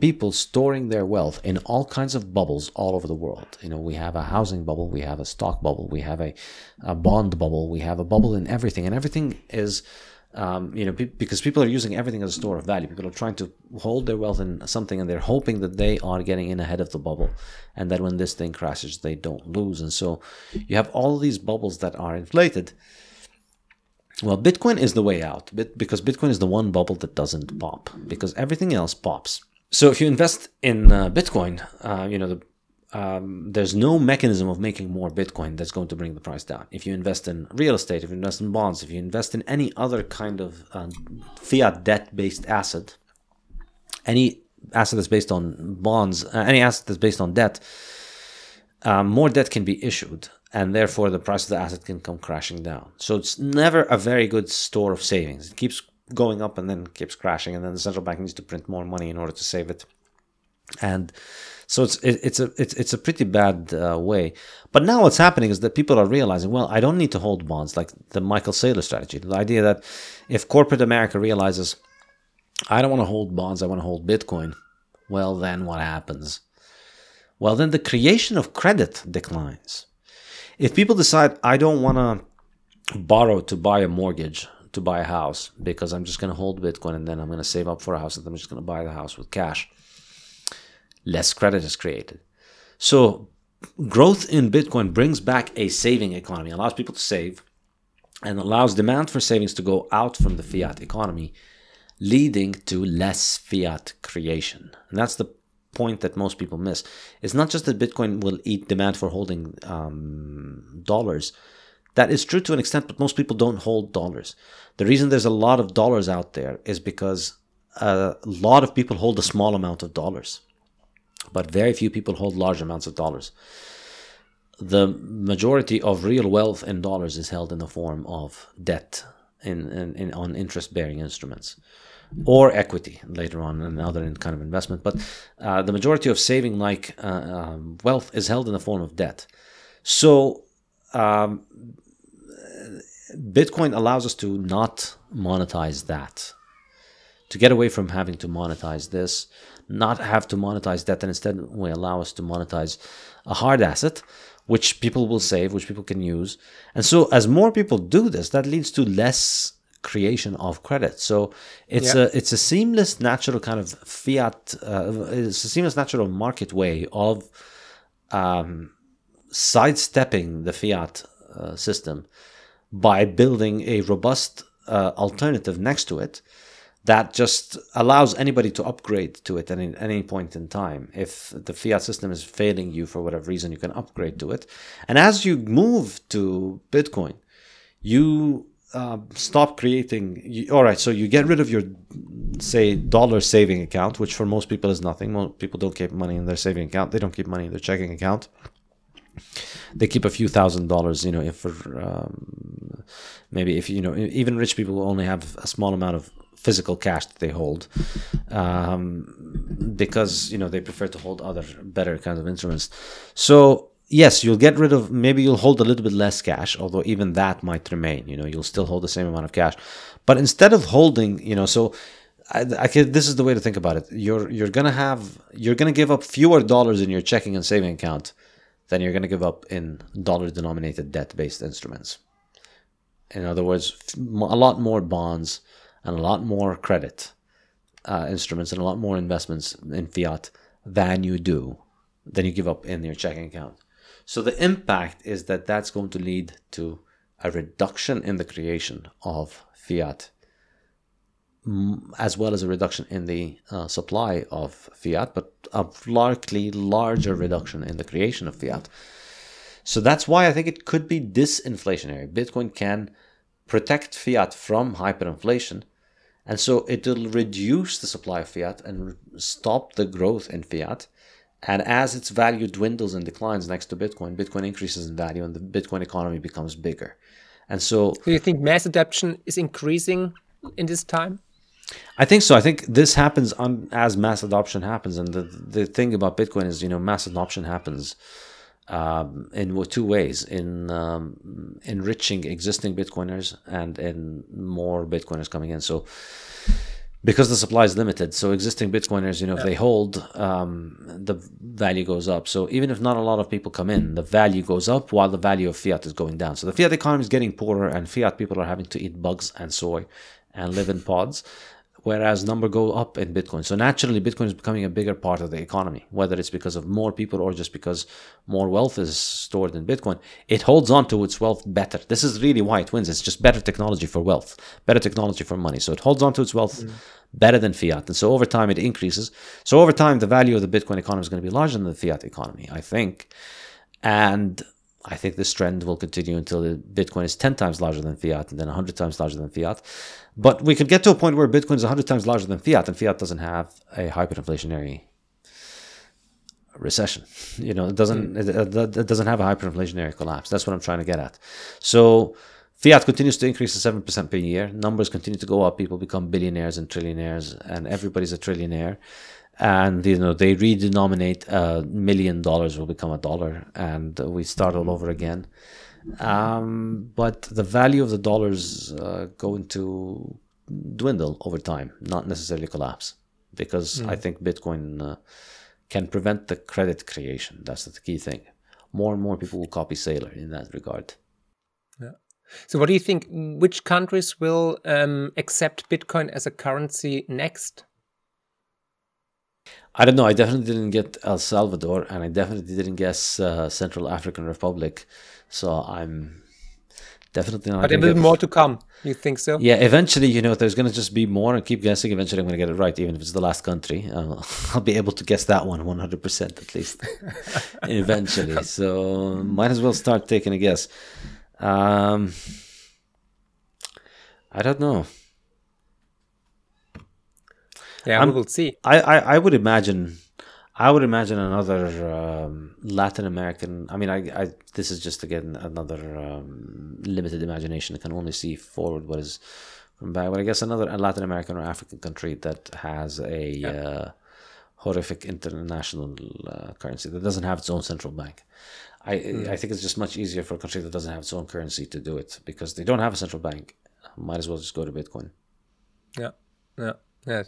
people storing their wealth in all kinds of bubbles all over the world. You know we have a housing bubble we have a stock bubble we have a, a bond bubble we have a bubble in everything. And everything is um, you know, because people are using everything as a store of value. People are trying to hold their wealth in something, and they're hoping that they are getting in ahead of the bubble, and that when this thing crashes, they don't lose. And so, you have all these bubbles that are inflated. Well, Bitcoin is the way out, because Bitcoin is the one bubble that doesn't pop, because everything else pops. So, if you invest in uh, Bitcoin, uh, you know the um, there's no mechanism of making more Bitcoin that's going to bring the price down. If you invest in real estate, if you invest in bonds, if you invest in any other kind of uh, fiat debt based asset, any asset that's based on bonds, uh, any asset that's based on debt, um, more debt can be issued, and therefore the price of the asset can come crashing down. So it's never a very good store of savings. It keeps going up and then keeps crashing, and then the central bank needs to print more money in order to save it. And so it's it, it's a it's it's a pretty bad uh, way. But now what's happening is that people are realizing, well, I don't need to hold bonds like the Michael Saylor strategy. The idea that if corporate America realizes, I don't want to hold bonds, I want to hold Bitcoin. Well, then what happens? Well, then the creation of credit declines. If people decide I don't want to borrow to buy a mortgage to buy a house because I'm just going to hold Bitcoin and then I'm going to save up for a house and I'm just going to buy the house with cash less credit is created. So, growth in Bitcoin brings back a saving economy, allows people to save, and allows demand for savings to go out from the fiat economy, leading to less fiat creation. And that's the point that most people miss. It's not just that Bitcoin will eat demand for holding um, dollars. That is true to an extent, but most people don't hold dollars. The reason there's a lot of dollars out there is because a lot of people hold a small amount of dollars but very few people hold large amounts of dollars. The majority of real wealth in dollars is held in the form of debt in, in, in on interest bearing instruments or equity later on another kind of investment. But uh, the majority of saving like uh, um, wealth is held in the form of debt. So um, Bitcoin allows us to not monetize that, to get away from having to monetize this not have to monetize that and instead we allow us to monetize a hard asset which people will save which people can use. And so as more people do this that leads to less creation of credit. So it's Yeah. a it's a seamless natural kind of fiat uh, it's a seamless natural market way of um, sidestepping the fiat uh, system by building a robust uh, alternative next to it that just allows anybody to upgrade to it at any, point in time. If the fiat system is failing you for whatever reason, you can upgrade to it. And as you move to Bitcoin, you uh, stop creating. You, all right, so you get rid of your, say, dollar saving account, which for most people is nothing. Most people don't keep money in their saving account. They don't keep money in their checking account. They keep a few thousand dollars, you know, if for um, maybe if you know, even rich people only have a small amount of physical cash that they hold um, because you know they prefer to hold other better kinds of instruments. So yes, you'll get rid of maybe you'll hold a little bit less cash, although even that might remain. You know, you'll still hold the same amount of cash, but instead of holding, you know, so. I, I can, this is the way to think about it. You're you're gonna have you're gonna give up fewer dollars in your checking and saving account than you're gonna give up in dollar denominated debt based instruments. In other words, a lot more bonds and a lot more credit uh, instruments and a lot more investments in fiat than you do than you give up in your checking account. So the impact is that that's going to lead to a reduction in the creation of fiat as well as a reduction in the uh, supply of fiat, but a largely larger reduction in the creation of fiat. So that's why I think it could be disinflationary. Bitcoin can protect fiat from hyperinflation, and so it will reduce the supply of fiat and stop the growth in fiat. And as its value dwindles and declines next to Bitcoin, Bitcoin increases in value and the Bitcoin economy becomes bigger. And so, do you think mass adoption is increasing in this time? I think so. I think this happens on, as mass adoption happens, and the the thing about Bitcoin is, you know, mass adoption happens um, in two ways: in um, enriching existing Bitcoiners and in more Bitcoiners coming in. So, because the supply is limited, so existing Bitcoiners, you know, if they hold, um, the value goes up. So even if not a lot of people come in, the value goes up while the value of fiat is going down. So the fiat economy is getting poorer, and fiat people are having to eat bugs and soy and live in pods whereas number go up in Bitcoin. So naturally, Bitcoin is becoming a bigger part of the economy, whether it's because of more people or just because more wealth is stored in Bitcoin. It holds on to its wealth better. This is really why it wins. It's just better technology for wealth, better technology for money. So it holds on to its wealth. Mm. Better than fiat. And so over time it increases. So over time, the value of the Bitcoin economy is going to be larger than the fiat economy, I think. And I think this trend will continue until Bitcoin is 10 times larger than fiat and then 100 times larger than fiat. But we could get to a point where Bitcoin is 100 times larger than fiat and fiat doesn't have a hyperinflationary recession. You know, it doesn't mm. it, it, doesn't have a hyperinflationary collapse. That's what I'm trying to get at. So fiat continues to increase to 7% per year. Numbers continue to go up. People become billionaires and trillionaires and everybody's a trillionaire and you know they redenominate a million dollars will become a dollar and we start all over again. Um, but the value of the dollars uh, going to dwindle over time not necessarily collapse. Because mm. i think bitcoin uh, can prevent the credit creation. That's the key thing. More and more people will copy saylor in that regard. Yeah. So what do you think which countries will um, accept bitcoin as a currency next I don't know. I definitely didn't get El Salvador, and I definitely didn't guess uh, Central African Republic. So I'm definitely not. But there will be more to come. You think so? Yeah. Eventually, you know, there's going to just be more, and keep guessing. Eventually, I'm going to get it right, even if it's the last country. Uh, I'll be able to guess that one 100 percent at least. eventually, so might as well start taking a guess. Um, I don't know. Yeah, I'm, we will see. I, I, I would imagine, I would imagine another um, Latin American. I mean, I, I this is just again another um, limited imagination. I can only see forward what is from back, but I guess another Latin American or African country that has a yeah. uh, horrific international uh, currency that doesn't have its own central bank. I mm. I think it's just much easier for a country that doesn't have its own currency to do it because they don't have a central bank. Might as well just go to Bitcoin. Yeah, yeah, yeah.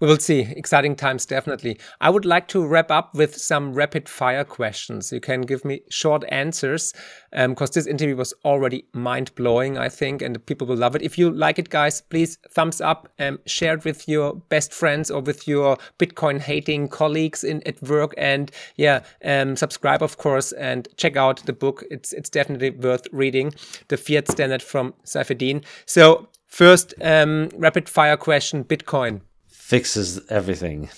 We will see. Exciting times, definitely. I would like to wrap up with some rapid fire questions. You can give me short answers because um, this interview was already mind blowing, I think, and people will love it. If you like it, guys, please thumbs up and um, share it with your best friends or with your Bitcoin hating colleagues in at work. And yeah, um, subscribe, of course, and check out the book. It's, it's definitely worth reading. The Fiat Standard from Saifedean. So, first um, rapid fire question Bitcoin fixes everything.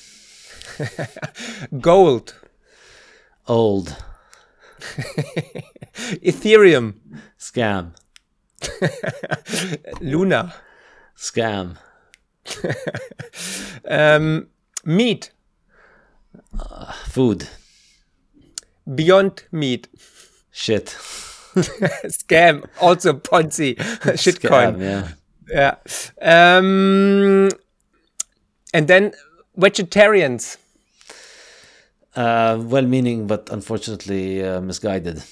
Gold. Old. Ethereum. Scam. Luna. Scam. um, meat. Uh, food. Beyond meat. Shit. Scam. Also Ponzi. Shitcoin. yeah. Yeah. Um, and then vegetarians. Uh, well-meaning, but unfortunately uh, misguided.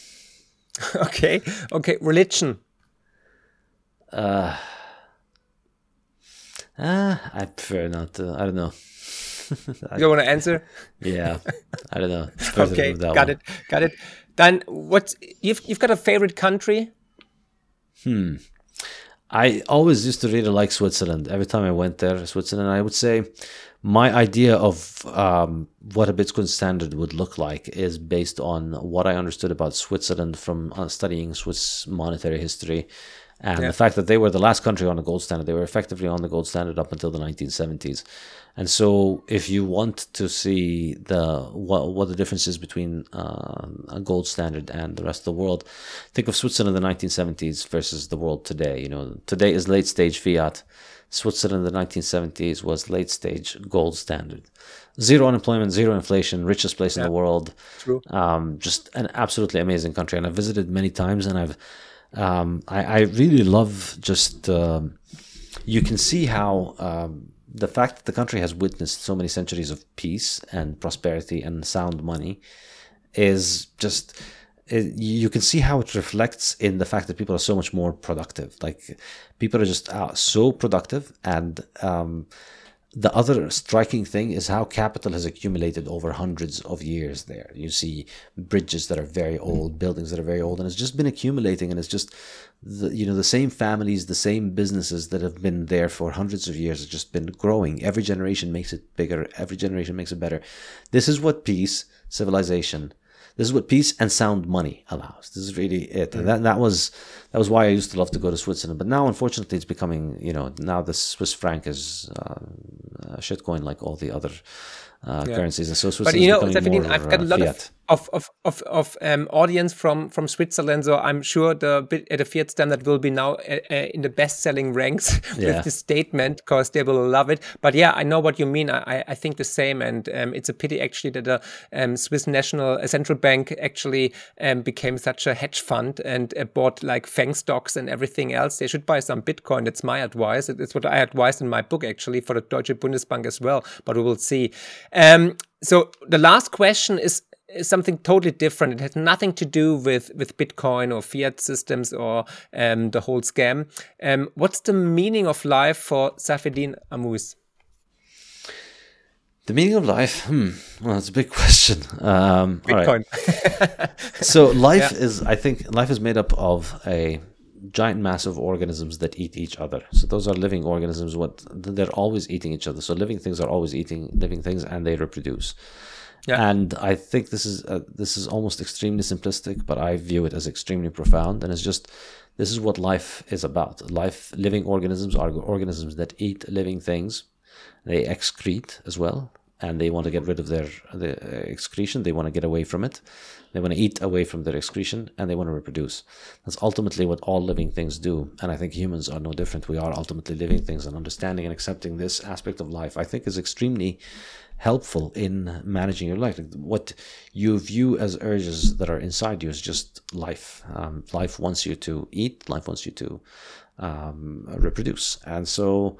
okay, okay. Religion. Uh, uh, I prefer not to. I don't know. you don't want to answer? Yeah, I don't know. okay, got one. it, got it. Then what? You've you've got a favorite country? Hmm. I always used to really like Switzerland. Every time I went there, Switzerland, I would say my idea of um, what a Bitcoin standard would look like is based on what I understood about Switzerland from uh, studying Swiss monetary history And Yeah. the fact that they were the last country on the gold standard, they were effectively on the gold standard up until the 1970s. And so, if you want to see the what, what the difference is between uh, a gold standard and the rest of the world, think of Switzerland in the 1970s versus the world today. You know, today is late stage fiat. Switzerland in the 1970s was late stage gold standard. Zero unemployment, zero inflation, richest place in the world. True. Um, just an absolutely amazing country, and I've visited many times, and I've um, I, I really love just um, you can see how um, the fact that the country has witnessed so many centuries of peace and prosperity and sound money is just you can see how it reflects in the fact that people are so much more productive. Like people are just uh, so productive and um, the other striking thing is how capital has accumulated over hundreds of years there. You see bridges that are very old, buildings that are very old, and it's just been accumulating. And it's just, the, you know, the same families, the same businesses that have been there for hundreds of years have just been growing. Every generation makes it bigger. Every generation makes it better. This is what peace, civilization, this is what peace and sound money allows. This is really it. And that, that was that was why I used to love to go to Switzerland. But now, unfortunately, it's becoming you know now the Swiss franc is uh, a shitcoin like all the other uh, currencies, and so But Switzerland you know, is becoming Stephanie, more I've got a lot fiat. of of of of, of um, audience from from Switzerland, so I'm sure the bit uh, the Fiat Standard will be now uh, uh, in the best-selling ranks Yeah. with this statement because they will love it. But yeah, I know what you mean. I I- think the same, and um, it's a pity actually that the um, Swiss National uh, Central Bank actually um, became such a hedge fund and uh, bought like FAANG stocks and everything else. They should buy some Bitcoin. That's my advice. It's what I advised in my book actually for the Deutsche Bundesbank as well. But we will see. Um, so the last question is something totally different. It has nothing to do with with Bitcoin or fiat systems or um, the whole scam. Um, what's the meaning of life for Saifedean Ammous? The meaning of life? Hmm. Well, that's a big question. Um, all right. Bitcoin. So life is, I think, life is made up of a giant mass of organisms that eat each other. So those are living organisms. What they're always eating each other. So living things are always eating living things, and they reproduce. Yeah. And I think this is uh, this is almost extremely simplistic, but I view it as extremely profound. And it's just this is what life is about. Life, living organisms are organisms that eat living things. They excrete as well, and they want to get rid of their the uh, excretion. They want to get away from it. They want to eat away from their excretion, and they want to reproduce. That's ultimately what all living things do. And I think humans are no different. We are ultimately living things, and understanding and accepting this aspect of life, I think, is extremely helpful in managing your life. Like what you view as urges that are inside you is just life. Um, life wants you to eat. Life wants you to um, reproduce, and so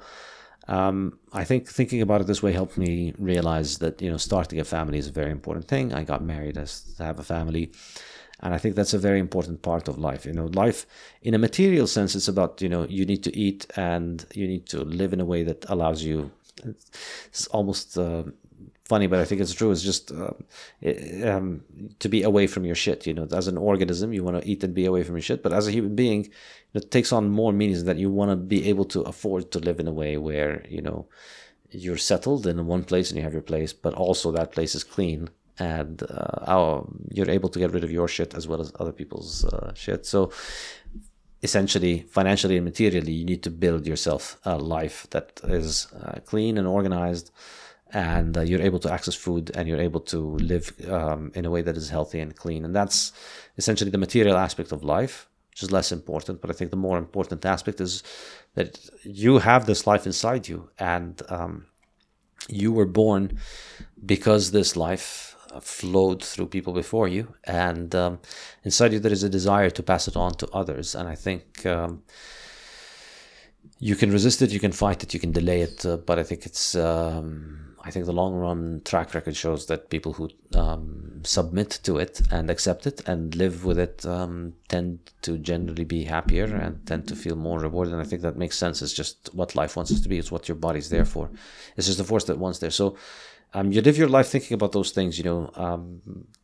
um, I think thinking about it this way helped me realize that you know starting a family is a very important thing. I got married as to have a family, and I think that's a very important part of life. You know, life in a material sense, it's about you know you need to eat and you need to live in a way that allows you. It's almost uh, funny, but I think it's true. It's just it, um, to be away from your shit. You know, as an organism, you want to eat and be away from your shit. But as a human being, it takes on more meanings that you want to be able to afford to live in a way where you know you're settled in one place and you have your place, but also that place is clean and uh, our, you're able to get rid of your shit as well as other people's uh, shit. So essentially, financially and materially, you need to build yourself a life that is uh, clean and organized. And uh, you're able to access food, and you're able to live um, in a way that is healthy and clean. And that's essentially the material aspect of life which is less important. But I think the more important aspect is that you have this life inside you, and um, you were born because this life uh, flowed through people before you, and um, inside you there is a desire to pass it on to others. And I think. Um, you can resist it, you can fight it, you can delay it, uh, but I think it's um, I think the long run track record shows that people who um, submit to it and accept it and live with it um, tend to generally be happier and tend to feel more rewarded. And I think that makes sense. It's just what life wants us to be. It's what your body's there for. It's just the force that wants there. So um, you live your life thinking about those things. You know, um,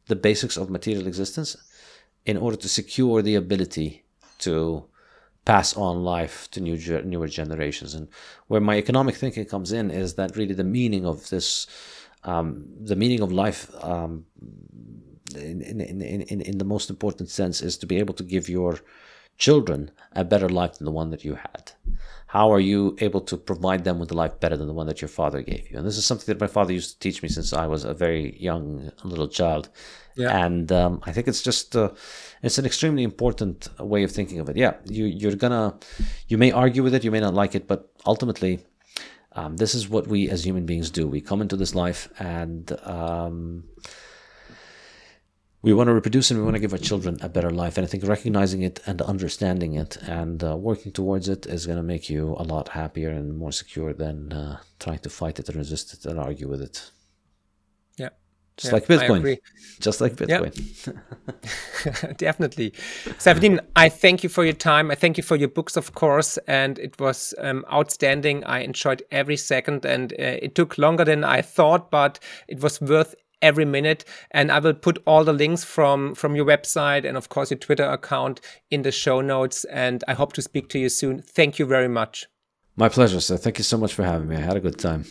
the basics of material existence, in order to secure the ability to pass on life to new newer generations. And where my economic thinking comes in is that really the meaning of this, um, the meaning of life, um, in, in, in, in, in the most important sense, is to be able to give your children a better life than the one that you had? How are you able to provide them with a life better than the one that your father gave you? And this is something that my father used to teach me since I was a very young little child. Yeah. And um, I think it's just uh, it's an extremely important way of thinking of it. Yeah, you you're gonna you may argue with it, you may not like it, but ultimately, um, this is what we as human beings do. We come into this life and um, we want to reproduce and we want to give our children a better life. And I think recognizing it and understanding it and uh, working towards it is going to make you a lot happier and more secure than uh, trying to fight it and resist it and argue with it. Just yeah, like Bitcoin. Just like Bitcoin. Yeah. Definitely. Saifedean, I thank you for your time. I thank you for your books, of course. And it was um, outstanding. I enjoyed every second. And uh, it took longer than I thought, but it was worth every minute and i will put all the links from from your website and of course your twitter account in the show notes and i hope to speak to you soon thank you very much my pleasure sir thank you so much for having me i had a good time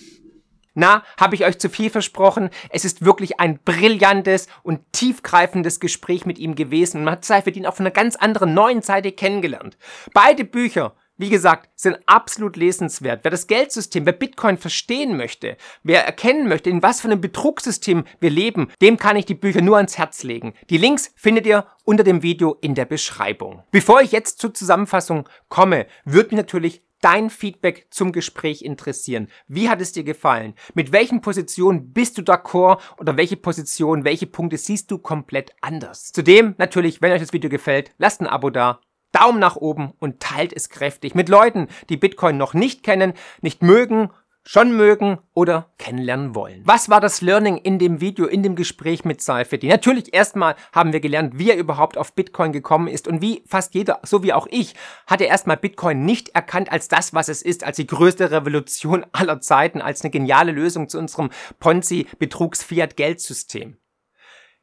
Na, habe ich euch zu viel versprochen? Es ist wirklich ein brillantes und tiefgreifendes Gespräch mit ihm gewesen und man hat Seifert ihn auf einer ganz anderen neuen Seite kennengelernt. Beide Bücher wie gesagt, sind absolut lesenswert. Wer das Geldsystem, wer Bitcoin verstehen möchte, wer erkennen möchte, in was für einem Betrugssystem wir leben, dem kann ich die Bücher nur ans Herz legen. Die Links findet ihr unter dem Video in der Beschreibung. Bevor ich jetzt zur Zusammenfassung komme, würde mich natürlich dein Feedback zum Gespräch interessieren. Wie hat es dir gefallen? Mit welchen Positionen bist du d'accord oder welche Positionen, welche Punkte siehst du komplett anders? Zudem natürlich, wenn euch das Video gefällt, lasst ein Abo da Daumen nach oben und teilt es kräftig mit Leuten, die Bitcoin noch nicht kennen, nicht mögen, schon mögen oder kennenlernen wollen. Was war das Learning in dem Video, in dem Gespräch mit Seifedi? Natürlich erstmal haben wir gelernt, wie er überhaupt auf Bitcoin gekommen ist und wie fast jeder, so wie auch ich, hat er erstmal Bitcoin nicht erkannt als das, was es ist, als die größte Revolution aller Zeiten, als eine geniale Lösung zu unserem Ponzi-Betrugs-Fiat-Geldsystem.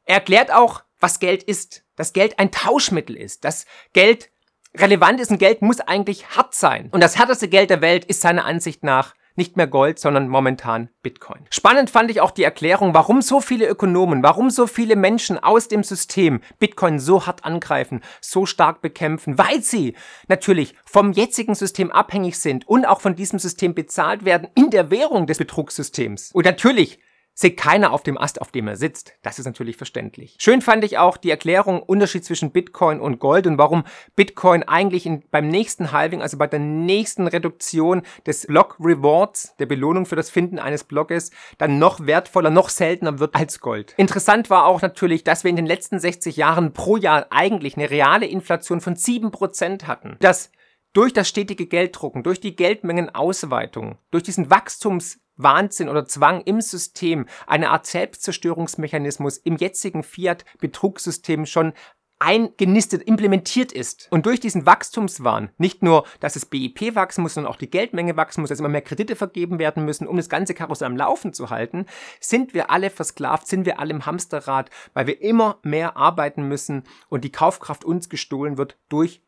Er erklärt auch, was Geld ist, dass Geld ein Tauschmittel ist, dass Geld relevant ist ein Geld muss eigentlich hart sein. Und das härteste Geld der Welt ist seiner Ansicht nach nicht mehr Gold, sondern momentan Bitcoin. Spannend fand ich auch die Erklärung, warum so viele Ökonomen, warum so viele Menschen aus dem System Bitcoin so hart angreifen, so stark bekämpfen, weil sie natürlich vom jetzigen System abhängig sind und auch von diesem System bezahlt werden in der Währung des Betrugssystems. Und natürlich Seht keiner auf dem Ast, auf dem er sitzt. Das ist natürlich verständlich. Schön fand ich auch die Erklärung, Unterschied zwischen Bitcoin und Gold und warum Bitcoin eigentlich in, beim nächsten Halving, also bei der nächsten Reduktion des Block Rewards, der Belohnung für das Finden eines Blockes, dann noch wertvoller, noch seltener wird als Gold. Interessant war auch natürlich, dass wir in den letzten 60 Jahren pro Jahr eigentlich eine reale Inflation von 7% hatten. Das durch das stetige Gelddrucken, durch die Geldmengenausweitung, durch diesen Wachstums Wahnsinn oder Zwang im System, eine Art Selbstzerstörungsmechanismus im jetzigen Fiat-Betrugssystem schon eingenistet, implementiert ist. Und durch diesen Wachstumswahn, nicht nur, dass das BIP wachsen muss, sondern auch die Geldmenge wachsen muss, dass immer mehr Kredite vergeben werden müssen, um das ganze Karussell am Laufen zu halten, sind wir alle versklavt, sind wir alle im Hamsterrad, weil wir immer mehr arbeiten müssen und die Kaufkraft uns gestohlen wird durch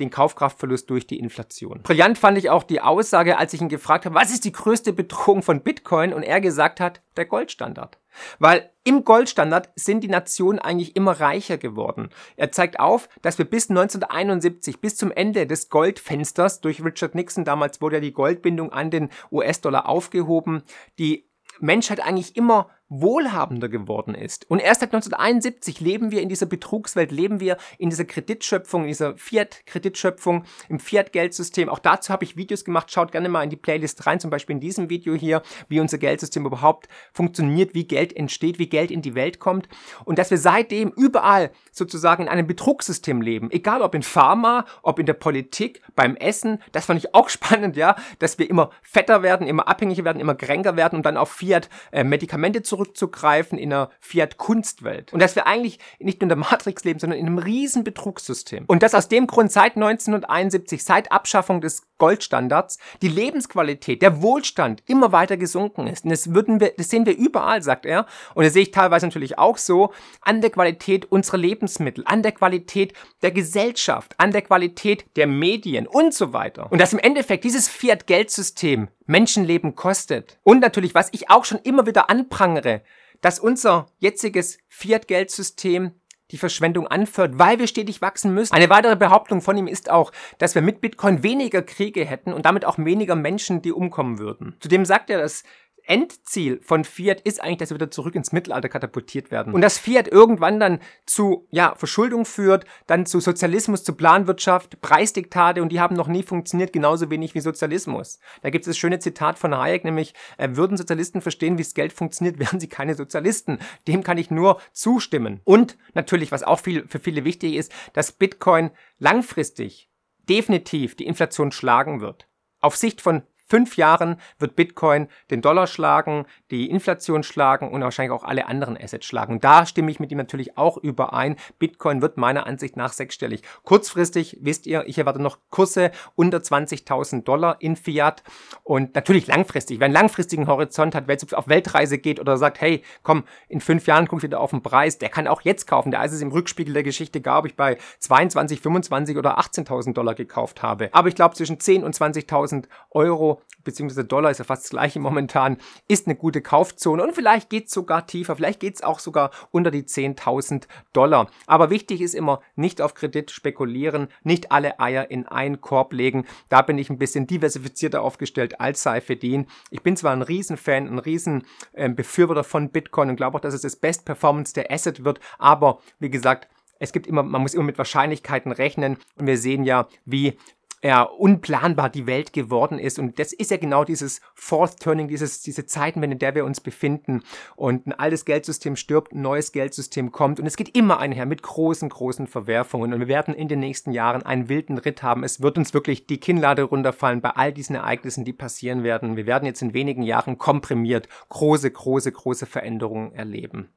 den Kaufkraftverlust durch die Inflation. Brillant fand ich auch die Aussage, als ich ihn gefragt habe, was ist die größte Bedrohung von Bitcoin? Und er gesagt hat, der Goldstandard. Weil im Goldstandard sind die Nationen eigentlich immer reicher geworden. Er zeigt auf, dass wir bis 1971, bis zum Ende des Goldfensters durch Richard Nixon, damals wurde ja die Goldbindung an den US-Dollar aufgehoben, die Menschheit eigentlich immer wohlhabender geworden ist. Und erst seit 1971 leben wir in dieser Betrugswelt, leben wir in dieser Kreditschöpfung, in dieser Fiat-Kreditschöpfung, im Fiat-Geldsystem. Auch dazu habe ich Videos gemacht. Schaut gerne mal in die Playlist rein, zum Beispiel in diesem Video hier, wie unser Geldsystem überhaupt funktioniert, wie Geld entsteht, wie Geld in die Welt kommt. Und dass wir seitdem überall sozusagen in einem Betrugssystem leben. Egal ob in Pharma, ob in der Politik, beim Essen. Das fand ich auch spannend, ja, dass wir immer fetter werden, immer abhängiger werden, immer kränker werden und dann auf Fiat-Medikamente äh, zurück zurückzugreifen in einer Fiat-Kunstwelt. Und dass wir eigentlich nicht nur in der Matrix leben, sondern in einem riesen Betrugssystem. Und dass aus dem Grund seit 1971, seit Abschaffung des Goldstandards, die Lebensqualität, der Wohlstand immer weiter gesunken ist. Und das, würden wir, das sehen wir überall, sagt er. Und das sehe ich teilweise natürlich auch so, an der Qualität unserer Lebensmittel, an der Qualität der Gesellschaft, an der Qualität der Medien und so weiter. Und dass im Endeffekt dieses Fiat-Geldsystem Menschenleben kostet. Und natürlich, was ich auch schon immer wieder anprangere, dass unser jetziges Fiat-Geldsystem die Verschwendung anführt, weil wir stetig wachsen müssen. Eine weitere Behauptung von ihm ist auch, dass wir mit Bitcoin weniger Kriege hätten und damit auch weniger Menschen, die umkommen würden. Zudem sagt er, dass Endziel von Fiat ist eigentlich, dass wir wieder zurück ins Mittelalter katapultiert werden. Und dass Fiat irgendwann dann zu ja, Verschuldung führt, dann zu Sozialismus, zu Planwirtschaft, Preisdiktate und die haben noch nie funktioniert, genauso wenig wie Sozialismus. Da gibt es das schöne Zitat von Hayek, nämlich, äh, würden Sozialisten verstehen, wie das Geld funktioniert, wären sie keine Sozialisten. Dem kann ich nur zustimmen. Und natürlich, was auch viel, für viele wichtig ist, dass Bitcoin langfristig definitiv die Inflation schlagen wird. Auf Sicht von fünf Jahren wird Bitcoin den Dollar schlagen, die Inflation schlagen und wahrscheinlich auch alle anderen Assets schlagen. Da stimme ich mit ihm natürlich auch überein. Bitcoin wird meiner Ansicht nach sechsstellig. Kurzfristig, wisst ihr, ich erwarte noch Kurse unter 20.000 Dollar in Fiat und natürlich langfristig. Wer einen langfristigen Horizont hat, wer jetzt auf Weltreise geht oder sagt, hey, komm, in fünf Jahren guck ich wieder auf den Preis, der kann auch jetzt kaufen. Der ist es im Rückspiegel der Geschichte ob ich bei 22, 25 oder 18.000 Dollar gekauft habe. Aber ich glaube, zwischen 10 und 20.000 Euro beziehungsweise Dollar ist ja fast das gleiche momentan, ist eine gute Kaufzone und vielleicht geht es sogar tiefer, vielleicht geht es auch sogar unter die 10.000 Dollar. Aber wichtig ist immer, nicht auf Kredit spekulieren, nicht alle Eier in einen Korb legen. Da bin ich ein bisschen diversifizierter aufgestellt als Seifedin. Ich bin zwar ein Riesenfan, ein riesen äh, Befürworter von Bitcoin und glaube auch, dass es das Best Performance der Asset wird, aber wie gesagt, es gibt immer, man muss immer mit Wahrscheinlichkeiten rechnen und wir sehen ja, wie ja, unplanbar die Welt geworden ist. Und das ist ja genau dieses Fourth Turning, dieses, diese Zeitenwende, in der wir uns befinden. Und ein altes Geldsystem stirbt, ein neues Geldsystem kommt. Und es geht immer einher mit großen, großen Verwerfungen. Und wir werden in den nächsten Jahren einen wilden Ritt haben. Es wird uns wirklich die Kinnlade runterfallen bei all diesen Ereignissen, die passieren werden. Wir werden jetzt in wenigen Jahren komprimiert große, große, große Veränderungen erleben.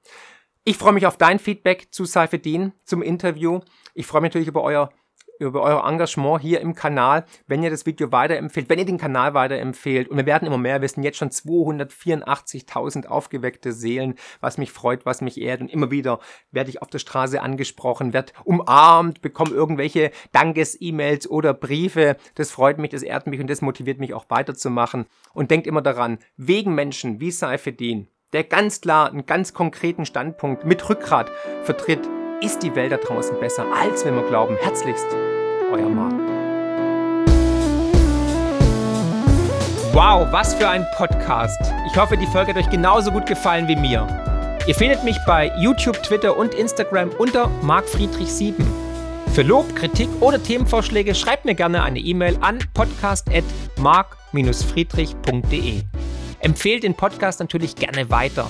Ich freue mich auf dein Feedback zu Seifedin, zum Interview. Ich freue mich natürlich über euer über euer Engagement hier im Kanal, wenn ihr das Video weiterempfehlt, wenn ihr den Kanal weiterempfehlt. Und wir werden immer mehr, wir sind jetzt schon 284.000 aufgeweckte Seelen, was mich freut, was mich ehrt. Und immer wieder werde ich auf der Straße angesprochen, werde umarmt, bekomme irgendwelche Dankes-E-Mails oder Briefe. Das freut mich, das ehrt mich und das motiviert mich auch weiterzumachen. Und denkt immer daran, wegen Menschen wie Seifedin, der ganz klar einen ganz konkreten Standpunkt mit Rückgrat vertritt, ist die Welt da draußen besser, als wenn wir glauben. Herzlichst, euer Marc. Wow, was für ein Podcast. Ich hoffe, die Folge hat euch genauso gut gefallen wie mir. Ihr findet mich bei YouTube, Twitter und Instagram unter markfriedrich7. Für Lob, Kritik oder Themenvorschläge schreibt mir gerne eine E-Mail an podcast.mark-friedrich.de. Empfehlt den Podcast natürlich gerne weiter.